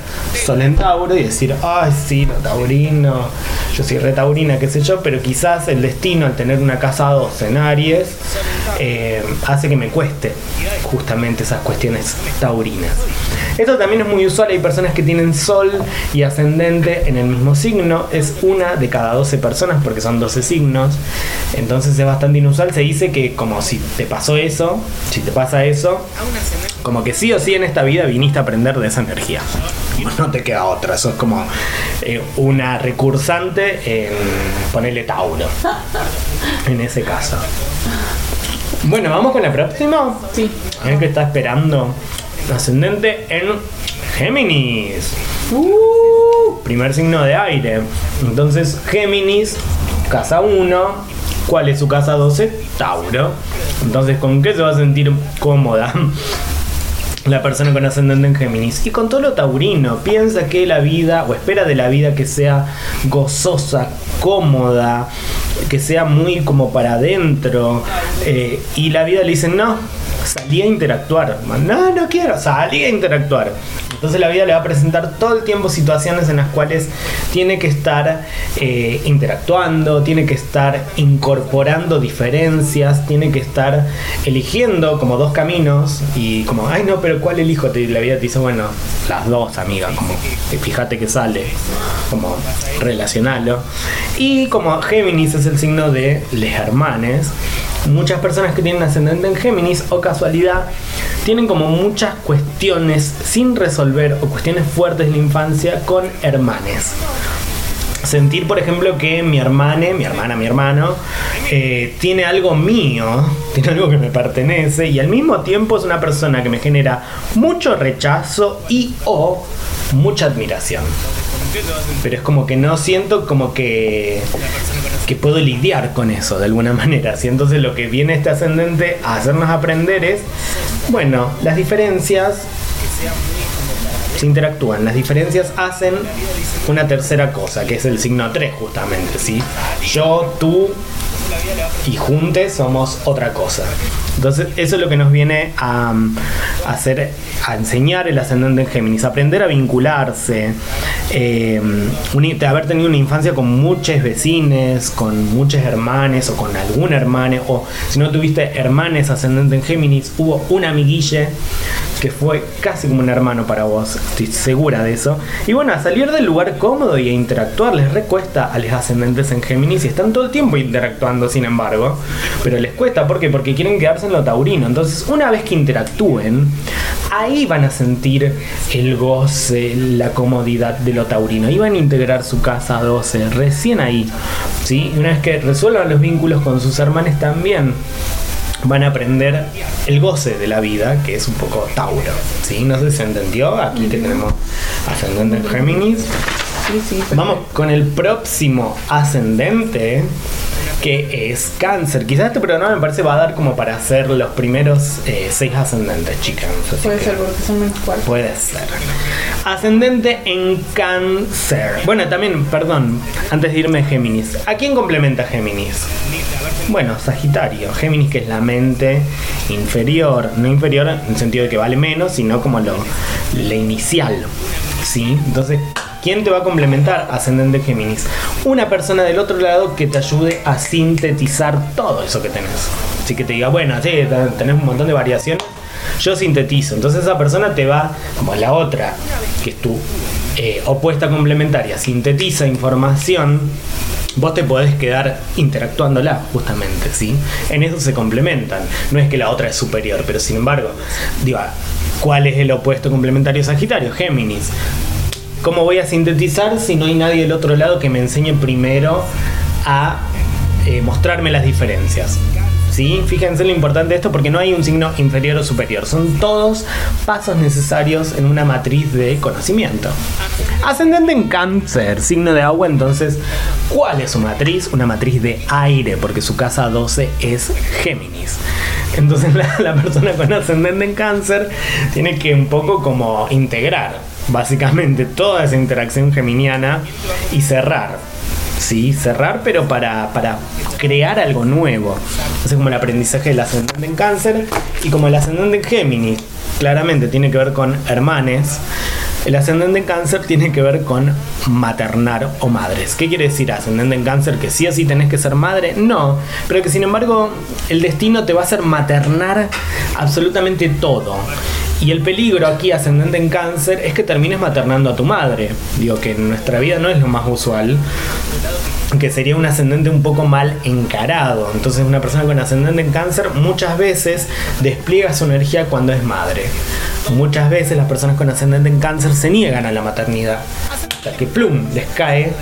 sol en Tauro y decir, ay, sí, taurino, yo soy re taurina, qué sé yo, pero quizás el destino al tener una casa 2 en Aries eh, hace que me cueste justamente esas cuestiones taurinas. Esto también es muy usual, hay personas que tienen sol y ascendente en el mismo signo, es una de cada 12 personas porque son 12 signos, entonces es bastante inusual, se dice que como si te pasó eso, si te pasa eso, como que sí o sí en esta vida viniste a aprender de esa energía. No te queda otra, eso es como eh, una recursante en ponerle Tauro, en ese caso. Bueno, vamos con la próxima. Sí. A ver está esperando. Ascendente en Géminis. Uh, primer signo de aire. Entonces, Géminis, casa 1. ¿Cuál es su casa 12? Tauro. Entonces, ¿con qué se va a sentir cómoda? La persona con ascendente en Géminis. Y con todo lo taurino, piensa que la vida, o espera de la vida que sea gozosa, cómoda, que sea muy como para adentro. eh, y la vida le dice, no, salí a interactuar. No, no quiero, salí a interactuar. Entonces la vida le va a presentar todo el tiempo situaciones en las cuales tiene que estar eh, interactuando, tiene que estar incorporando diferencias, tiene que estar eligiendo como dos caminos y como, ay no, pero ¿cuál elijo? Te- La vida te dice, bueno, las dos, amiga, como fíjate que sale, como relacionalo. Y como Géminis es el signo de les hermanes, muchas personas que tienen ascendente en Géminis o casualidad tienen como muchas cuestiones sin resolver o cuestiones fuertes de la infancia con hermanes. Sentir, por ejemplo, que mi hermana, mi hermana, mi hermano, eh, tiene algo mío, tiene algo que me pertenece y al mismo tiempo es una persona que me genera mucho rechazo y o mucha admiración. Pero es como que no siento como que, que puedo lidiar con eso de alguna manera. ¿sí? Entonces lo que viene este ascendente a hacernos aprender es, bueno, las diferencias se interactúan. Las diferencias hacen una tercera cosa, que es el signo 3 justamente, ¿sí? Yo, tú y juntes somos otra cosa. Entonces, eso es lo que nos viene a, a hacer, a enseñar el ascendente en Géminis, aprender a vincularse, eh, un- haber tenido una infancia con muchos vecines, con muchos hermanes o con algún hermano, o si no tuviste hermanes ascendente en Géminis, hubo un amiguille que fue casi como un hermano para vos, estoy segura de eso. Y bueno, a salir del lugar cómodo y a interactuar les recuesta a los ascendentes en Géminis y están todo el tiempo interactuando, sin embargo, pero les cuesta, ¿por qué? Porque quieren quedarse en lo taurino. Entonces, una vez que interactúen, ahí van a sentir el goce, la comodidad de lo taurino. Ahí van a integrar su casa 12, recién ahí. ¿sí? Y una vez que resuelvan los vínculos con sus hermanos también, van a aprender el goce de la vida, que es un poco Tauro. ¿sí? No sé si se entendió. Aquí que tenemos ascendente en Géminis. Sí, sí. perfecto. Vamos con el próximo ascendente, que es cáncer. Quizás este programa me parece va a dar como para hacer los primeros eh, seis ascendentes, chicas. Puede ser porque son menos cuatro. Puede ser. Ascendente en cáncer. Bueno, también, perdón, antes de irme a Géminis. ¿A quién complementa Géminis? Bueno, Sagitario. Géminis que es la mente inferior. No inferior en el sentido de que vale menos, sino como lo, la inicial. ¿Sí? Entonces, ¿quién te va a complementar? Ascendente Géminis. Una persona del otro lado que te ayude a sintetizar todo eso que tenés. Así que te diga, bueno, sí, tenés un montón de variaciones yo sintetizo. Entonces esa persona te va, como la otra, que es tu eh, opuesta complementaria, sintetiza información, vos te podés quedar interactuándola justamente, ¿sí? En eso se complementan. No es que la otra es superior, pero sin embargo, digo, ¿cuál es el opuesto complementario Sagitario? Géminis. ¿Cómo voy a sintetizar si no hay nadie del otro lado que me enseñe primero a eh, mostrarme las diferencias? ¿Sí? Fíjense lo importante de esto porque no hay un signo inferior o superior. Son todos pasos necesarios en una matriz de conocimiento. Ascendente en cáncer, signo de agua, entonces, ¿cuál es su matriz? Una matriz de aire, porque su casa 12 es Géminis. Entonces la, la persona con ascendente en cáncer tiene que un poco como integrar, básicamente, toda esa interacción geminiana y cerrar. Sí, cerrar, pero para, para crear algo nuevo. Entonces, como el aprendizaje del ascendente en cáncer y como el ascendente en Géminis, claramente tiene que ver con hermanes. El ascendente en cáncer tiene que ver con maternar o madres. ¿Qué quiere decir ascendente en cáncer? ¿Que sí o sí tenés que ser madre? No, pero que sin embargo el destino te va a hacer maternar absolutamente todo. Y el peligro aquí, ascendente en cáncer, es que termines maternando a tu madre. Digo que en nuestra vida no es lo más usual que sería un ascendente un poco mal encarado. Entonces una persona con ascendente en cáncer muchas veces despliega su energía cuando es madre. Muchas veces las personas con ascendente en cáncer se niegan a la maternidad. Hasta que plum, les cae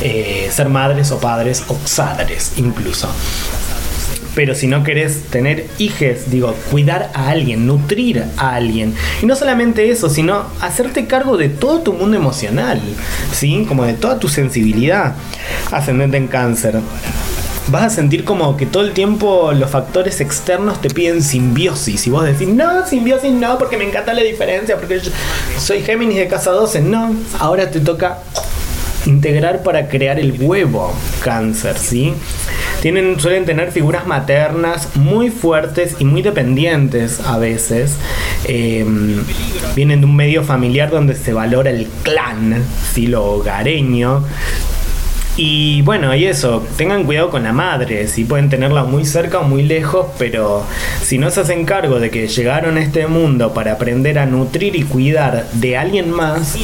eh, ser madres o padres o padres incluso. Pero si no querés tener hijes, digo, cuidar a alguien, nutrir a alguien. Y no solamente eso, sino hacerte cargo de todo tu mundo emocional, ¿sí? Como de toda tu sensibilidad ascendente en cáncer. Vas a sentir como que todo el tiempo los factores externos te piden simbiosis. Y vos decís, no, simbiosis no, porque me encanta la diferencia, porque yo soy Géminis de casa 12. No, ahora te toca integrar para crear el huevo cáncer, ¿sí? Tienen, suelen tener figuras maternas muy fuertes y muy dependientes a veces. Eh, vienen de un medio familiar donde se valora el clan, ¿sí? lo hogareño. Y bueno, y eso, tengan cuidado con la madre, si pueden tenerla muy cerca o muy lejos, pero si no se hacen cargo de que llegaron a este mundo para aprender a nutrir y cuidar de alguien más,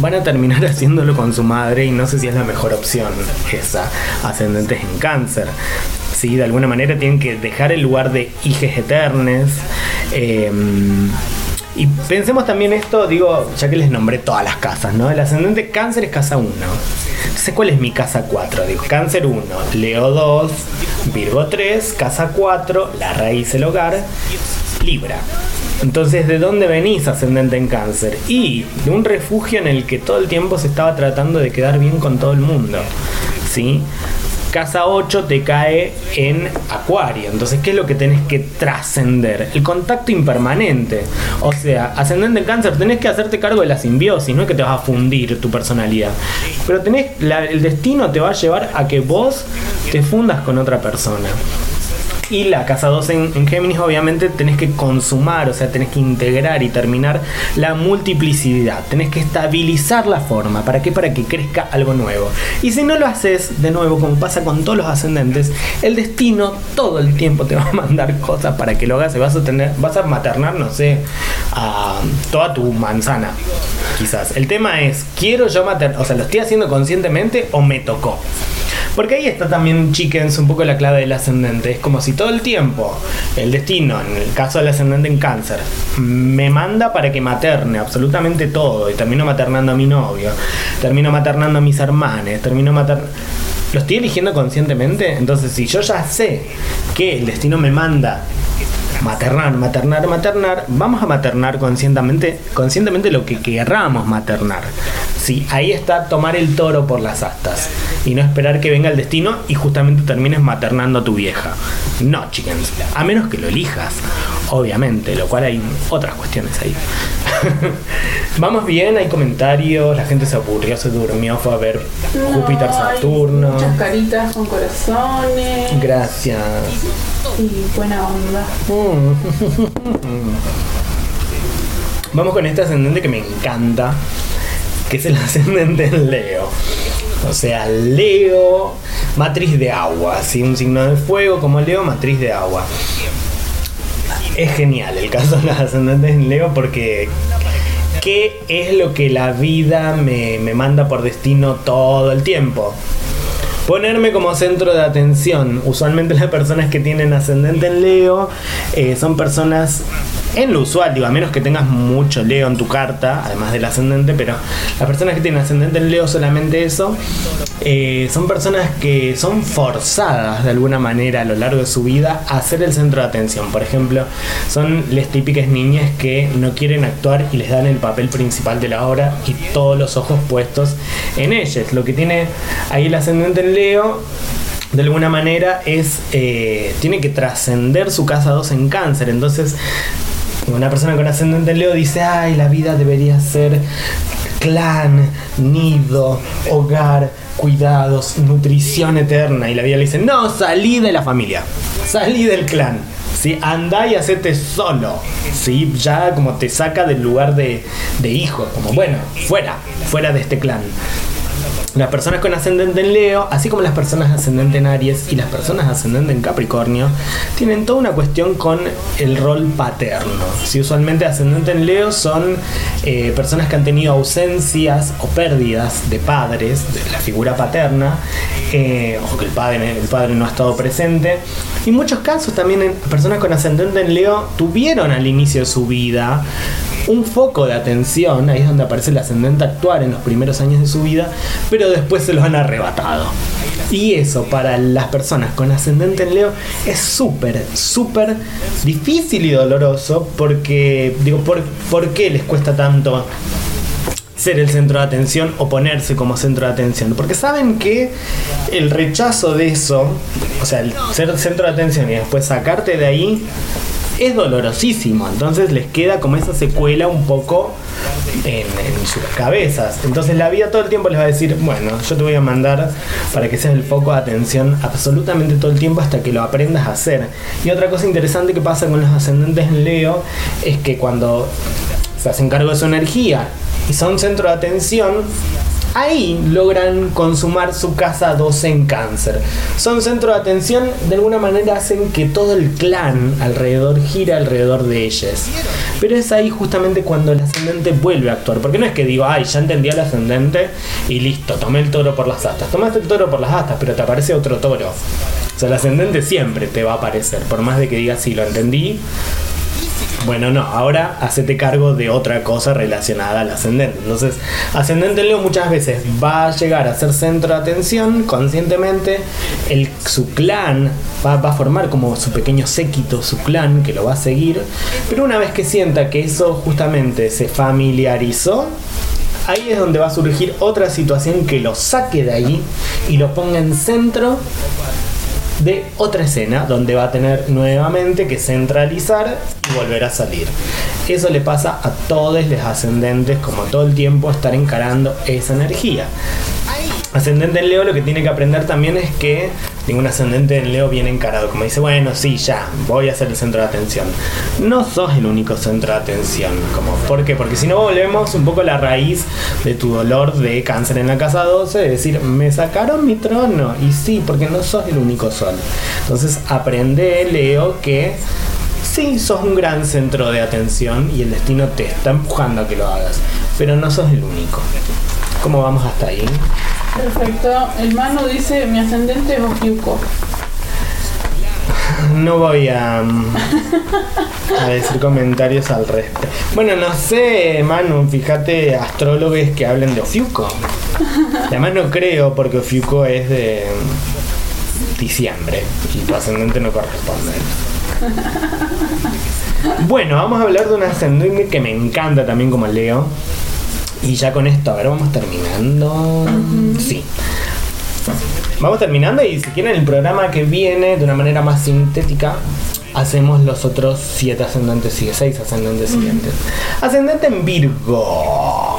van a terminar haciéndolo con su madre y no sé si es la mejor opción esa, ascendentes en cáncer. Sí, de alguna manera tienen que dejar el lugar de hijes eternes. eh, y pensemos también esto, digo, ya que les nombré todas las casas, ¿no? El ascendente cáncer es casa 1. Entonces, ¿cuál es mi casa 4? Digo, cáncer 1, Leo 2, Virgo 3, casa 4, la raíz, el hogar, Libra. Entonces, ¿de dónde venís ascendente en cáncer? Y de un refugio en el que todo el tiempo se estaba tratando de quedar bien con todo el mundo. ¿Sí? Casa 8 te cae en Acuario. Entonces, ¿qué es lo que tenés que trascender? El contacto impermanente. O sea, ascendente en cáncer, tenés que hacerte cargo de la simbiosis, no es que te vas a fundir tu personalidad. Pero tenés, el destino te va a llevar a que vos te fundas con otra persona. Y la casa 12 en, en Géminis obviamente tenés que consumar, o sea, tenés que integrar y terminar la multiplicidad, tenés que estabilizar la forma, ¿para qué? Para que crezca algo nuevo. Y si no lo haces, de nuevo, como pasa con todos los ascendentes, el destino todo el tiempo te va a mandar cosas para que lo hagas y vas a tener, vas a maternar, no sé, a toda tu manzana, quizás. El tema es, ¿quiero yo maternar? O sea, ¿lo estoy haciendo conscientemente o me tocó? Porque ahí está también, chickens, un poco la clave del ascendente. Es como si todo el tiempo el destino, en el caso del ascendente en cáncer, me manda para que materne absolutamente todo. Y termino maternando a mi novio, termino maternando a mis hermanos, termino maternando... ¿Lo estoy eligiendo conscientemente? Entonces, si yo ya sé que el destino me manda maternar, maternar, maternar, vamos a maternar conscientemente, conscientemente lo que querramos maternar. Sí, ahí está tomar el toro por las astas y no esperar que venga el destino y justamente termines maternando a tu vieja. No, chickens, a menos que lo elijas, obviamente, lo cual hay otras cuestiones ahí. Vamos bien, hay comentarios, la gente se aburrió, se durmió, fue a ver Júpiter, No, Saturno. Muchas caritas con corazones. Gracias. Y buena onda. Vamos con este ascendente que me encanta, que es el ascendente en Leo. O sea, Leo, matriz de agua, ¿sí? un signo de fuego como Leo, matriz de agua. Es genial el caso de los ascendentes en Leo porque ¿qué es lo que la vida me, me manda por destino todo el tiempo? Ponerme como centro de atención. Usualmente las personas que tienen ascendente en Leo eh, son personas en lo usual, digo, a menos que tengas mucho Leo en tu carta, además del ascendente, pero las personas que tienen ascendente en Leo solamente eso, eh, son personas que son forzadas de alguna manera a lo largo de su vida a ser el centro de atención. Por ejemplo, son las típicas niñas que no quieren actuar y les dan el papel principal de la obra y todos los ojos puestos en ellas. Lo que tiene ahí el ascendente en Leo de alguna manera es eh, tiene que trascender su casa 2 en cáncer entonces una persona con ascendente en Leo dice ay la vida debería ser clan nido hogar cuidados nutrición eterna y la vida le dice no salí de la familia salí del clan ¿sí? Anda y hacete solo, ¿sí? Ya como te saca del lugar de, de hijo, como bueno, fuera, fuera de este clan. Las personas con ascendente en Leo, así como las personas ascendente en Aries y las personas ascendente en Capricornio, tienen toda una cuestión con el rol paterno. Si usualmente ascendente en Leo son eh, personas que han tenido ausencias o pérdidas de padres, de la figura paterna, eh, o que el padre, el padre no ha estado presente. Y en muchos casos también personas con ascendente en Leo tuvieron al inicio de su vida un foco de atención, ahí es donde aparece el ascendente actuar en los primeros años de su vida, pero después se los han arrebatado. Y eso para las personas con ascendente en Leo es súper, súper difícil y doloroso porque, digo, ¿por, ¿por qué les cuesta tanto ser el centro de atención o ponerse como centro de atención. Porque saben que el rechazo de eso, o sea, el ser centro de atención y después sacarte de ahí, es dolorosísimo. Entonces les queda como esa secuela un poco en, en sus cabezas. Entonces la vida todo el tiempo les va a decir, bueno, yo te voy a mandar para que seas el foco de atención absolutamente todo el tiempo hasta que lo aprendas a hacer. Y otra cosa interesante que pasa con los ascendentes en Leo es que cuando se hacen cargo de su energía y son centro de atención, ahí logran consumar su casa 12 en cáncer. Son centro de atención, de alguna manera hacen que todo el clan alrededor gire alrededor de ellas. Pero es ahí justamente cuando el ascendente vuelve a actuar. Porque no es que digo, ay, ya entendí al ascendente y listo, tomé el toro por las astas. Tomaste el toro por las astas, pero te aparece otro toro. O sea, el ascendente siempre te va a aparecer, por más de que digas, sí, lo entendí, bueno, no, ahora hacete cargo de otra cosa relacionada al ascendente. Entonces, ascendente en Leo muchas veces va a llegar a ser centro de atención conscientemente. El, su clan va, va a formar como su pequeño séquito, su clan que lo va a seguir. Pero una vez que sienta que eso justamente se familiarizó, ahí es donde va a surgir otra situación que lo saque de ahí y lo ponga en centro de otra escena donde va a tener nuevamente que centralizar y volver a salir. Eso le pasa a todos los ascendentes como todo el tiempo estar encarando esa energía. Ascendente en Leo lo que tiene que aprender también es que ningún ascendente en Leo viene encarado, como dice, bueno, sí, ya, voy a ser el centro de atención. No sos el único centro de atención, como, ¿por qué? Porque si no volvemos un poco a la raíz de tu dolor de cáncer en la casa 12, de decir, me sacaron mi trono, y sí, porque no sos el único sol. Entonces aprende, Leo, que sí, sos un gran centro de atención y el destino te está empujando a que lo hagas, pero no sos el único. ¿Cómo vamos hasta ahí? Perfecto. El Manu dice, mi ascendente es Ofiuco. No voy a, mm, a decir comentarios al respecto. Bueno, no sé, Manu, fíjate astrólogos que hablen de Ofiuco. Además no creo porque Ofiuco es de diciembre y tu ascendente no corresponde. Bueno, vamos a hablar de un ascendente que me encanta también como Leo. Y ya con esto, a ver, vamos terminando. Sí. Vamos terminando y si quieren el programa que viene de una manera más sintética, hacemos los otros siete ascendentes y seis ascendentes siguientes. Ascendente en Virgo.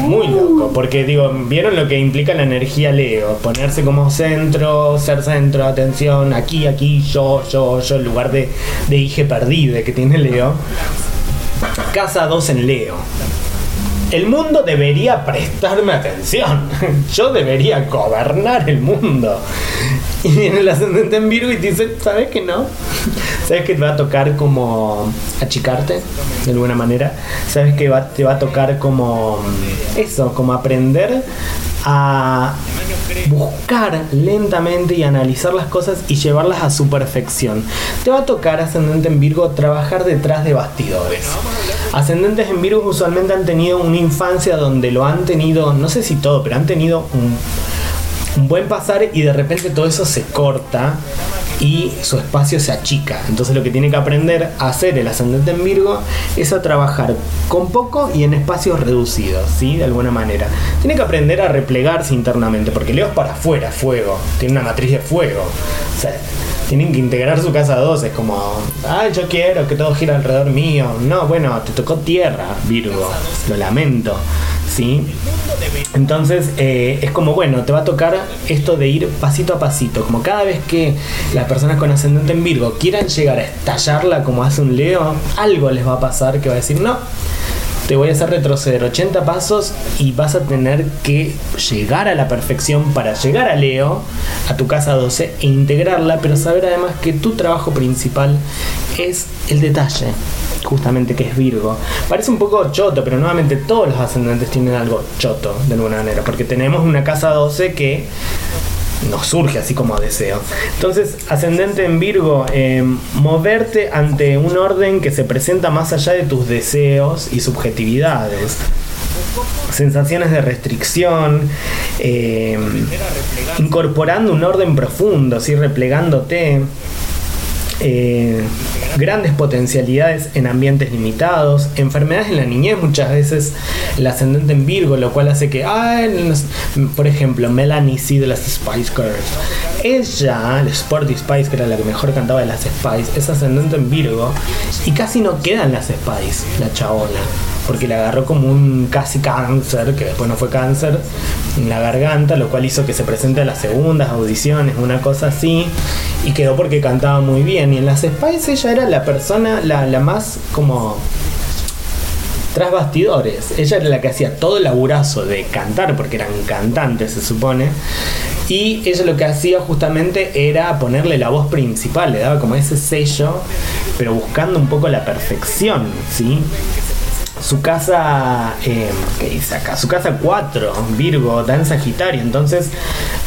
Muy loco, porque digo, ¿vieron lo que implica la energía Leo? Ponerse como centro, ser centro de atención, aquí, aquí, yo, yo, yo, en lugar de, de hije perdida que tiene Leo. Casa 2 en Leo. El mundo debería prestarme atención. Yo debería gobernar el mundo. Y viene el ascendente en Virgo y dice, ¿sabes que no? ¿Sabes que te va a tocar como achicarte de alguna manera? ¿Sabes que va- te va a tocar como eso, como aprender a buscar lentamente y analizar las cosas y llevarlas a su perfección. Te va a tocar, ascendente en Virgo, trabajar detrás de bastidores. Ascendentes en Virgo usualmente han tenido una infancia donde lo han tenido, no sé si todo, pero han tenido un, un buen pasar y de repente todo eso se corta y su espacio se achica. Entonces lo que tiene que aprender a hacer el ascendente en Virgo es a trabajar con poco y en espacios reducidos, ¿sí? De alguna manera. Tiene que aprender a replegarse internamente, porque Leo es para afuera, fuego. Tiene una matriz de fuego. O sea, tienen que integrar su casa 2. Es como, ay, yo quiero que todo gire alrededor mío. No, bueno, te tocó tierra, Virgo. Lo lamento. ¿Sí? Entonces eh, es como, bueno, te va a tocar esto de ir pasito a pasito. Como cada vez que las personas con ascendente en Virgo quieran llegar a estallarla como hace un Leo, algo les va a pasar que va a decir, no, te voy a hacer retroceder 80 pasos y vas a tener que llegar a la perfección para llegar a Leo, a tu casa 12 e integrarla, pero saber además que tu trabajo principal es el detalle, justamente que es Virgo. Parece un poco choto, pero nuevamente todos los ascendentes tienen algo choto de alguna manera, porque tenemos una casa 12 que nos surge así como deseo. Entonces, ascendente en Virgo, eh, moverte ante un orden que se presenta más allá de tus deseos y subjetividades. Sensaciones de restricción, eh, incorporando un orden profundo, ¿sí? replegándote. Eh, grandes potencialidades en ambientes limitados, enfermedades en la niñez muchas veces el ascendente en Virgo, lo cual hace que, ay, nos- por ejemplo, Melanie C de las Spice Girls, ella, la Sporty Spice, que era la que mejor cantaba de las Spice, es ascendente en Virgo y casi no quedan las Spice, la chabola. Porque le agarró como un casi cáncer, que después no fue cáncer, en la garganta, lo cual hizo que se presente a las segundas audiciones, una cosa así, y quedó porque cantaba muy bien. Y en las Spice ella era la persona, la, la más como tras bastidores. Ella era la que hacía todo el laburazo de cantar, porque eran cantantes, se supone. Y ella lo que hacía justamente era ponerle la voz principal, le daba como ese sello, pero buscando un poco la perfección, ¿sí? Su casa, eh, ¿qué dice acá? Su casa 4, Virgo, da en Sagitario. Entonces,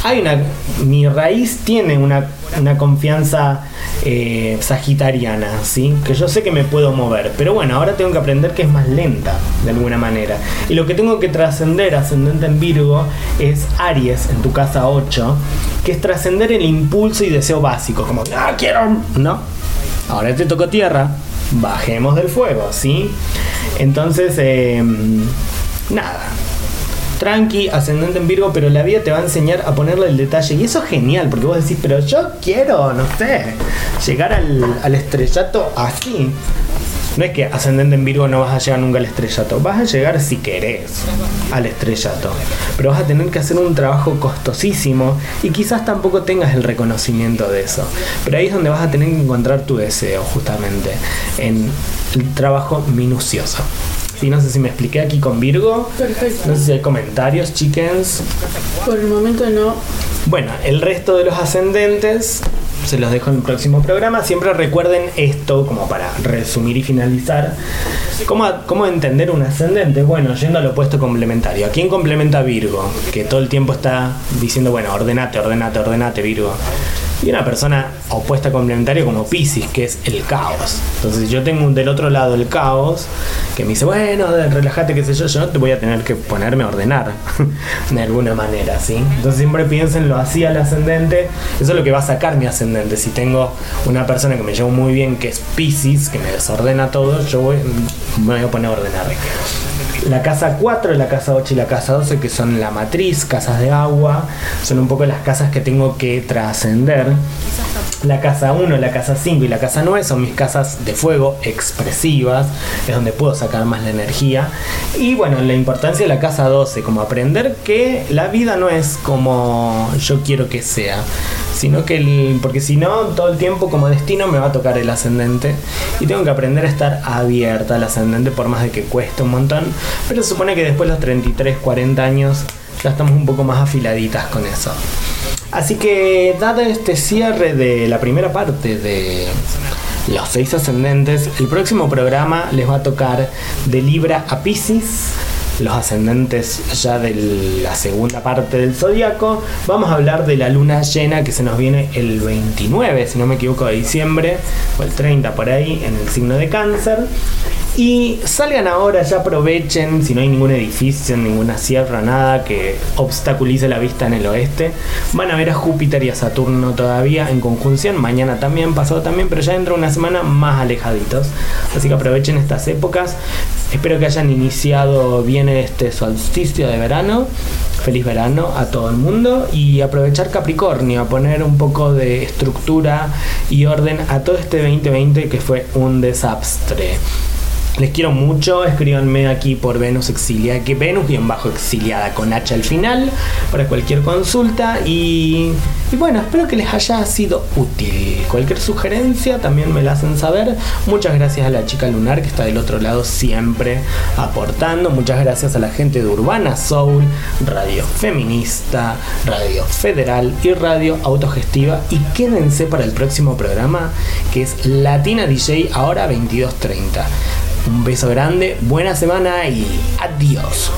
hay una. Mi raíz tiene una, una confianza eh, sagitariana, ¿sí? Que yo sé que me puedo mover. Pero bueno, ahora tengo que aprender que es más lenta, de alguna manera. Y lo que tengo que trascender, ascendente en Virgo, es Aries, en tu casa 8, que es trascender el impulso y deseo básico. Como, ah, quiero. ¿No? Ahora te tocó tierra. Bajemos del fuego, ¿sí? Entonces, eh, nada. Tranqui, ascendente en Virgo, pero la vida te va a enseñar a ponerle el detalle. Y eso es genial, porque vos decís, pero yo quiero, no sé, llegar al, al estrellato así. No es que ascendente en Virgo no vas a llegar nunca al estrellato, vas a llegar si querés al estrellato, pero vas a tener que hacer un trabajo costosísimo y quizás tampoco tengas el reconocimiento de eso. Pero ahí es donde vas a tener que encontrar tu deseo, justamente, en el trabajo minucioso. Sí, no sé si me expliqué aquí con Virgo. Perfecto. No sé si hay comentarios, chickens. Por el momento no. Bueno, el resto de los ascendentes se los dejo en el próximo programa. Siempre recuerden esto, como para resumir y finalizar. ¿Cómo, cómo entender un ascendente? Bueno, yendo al opuesto complementario. ¿A quién complementa Virgo? Que todo el tiempo está diciendo, bueno, ordenate, ordenate, ordenate, Virgo. Y una persona opuesta complementaria como Pisces, que es el caos. Entonces yo tengo del otro lado el caos, que me dice, bueno, relájate, qué sé yo, yo no te voy a tener que ponerme a ordenar de alguna manera, ¿sí? Entonces siempre piénsenlo así al ascendente, eso es lo que va a sacar mi ascendente. Si tengo una persona que me llevo muy bien, que es Pisces, que me desordena todo, yo voy, me voy a poner a ordenar. La casa 4, la casa 8 y la casa 12, que son la matriz, casas de agua, son un poco las casas que tengo que trascender. La casa 1, la casa 5 y la casa 9 son mis casas de fuego expresivas, es donde puedo sacar más la energía. Y bueno, la importancia de la casa 12, como aprender que la vida no es como yo quiero que sea, sino que el, porque si no, todo el tiempo como destino me va a tocar el ascendente y tengo que aprender a estar abierta al ascendente por más de que cueste un montón, pero supone que después de los 33, 40 años ya estamos un poco más afiladitas con eso. Así que dado este cierre de la primera parte de los seis ascendentes, el próximo programa les va a tocar de Libra a Pisces los ascendentes ya de la segunda parte del zodiaco. Vamos a hablar de la luna llena que se nos viene el 29, si no me equivoco, de diciembre, o el 30 por ahí, en el signo de cáncer. Y salgan ahora, ya aprovechen, si no hay ningún edificio, ninguna sierra, nada que obstaculice la vista en el oeste. Van a ver a Júpiter y a Saturno todavía en conjunción, mañana también, pasado también, pero ya dentro de una semana más alejaditos. Así que aprovechen estas épocas. Espero que hayan iniciado bien este solsticio de verano. Feliz verano a todo el mundo y aprovechar Capricornio, a poner un poco de estructura y orden a todo este 2020 que fue un desastre. Les quiero mucho, escríbanme aquí por Venus Exiliada, que Venus bien bajo exiliada con H al final, para cualquier consulta. Y, y, bueno, espero que les haya sido útil. Cualquier sugerencia también me la hacen saber. Muchas gracias a la chica lunar que está del otro lado siempre aportando. Muchas gracias a la gente de Urbana Soul, Radio Feminista, Radio Federal y Radio Autogestiva. Y quédense para el próximo programa que es Latina DJ ahora 2230. Un beso grande, buena semana y adiós.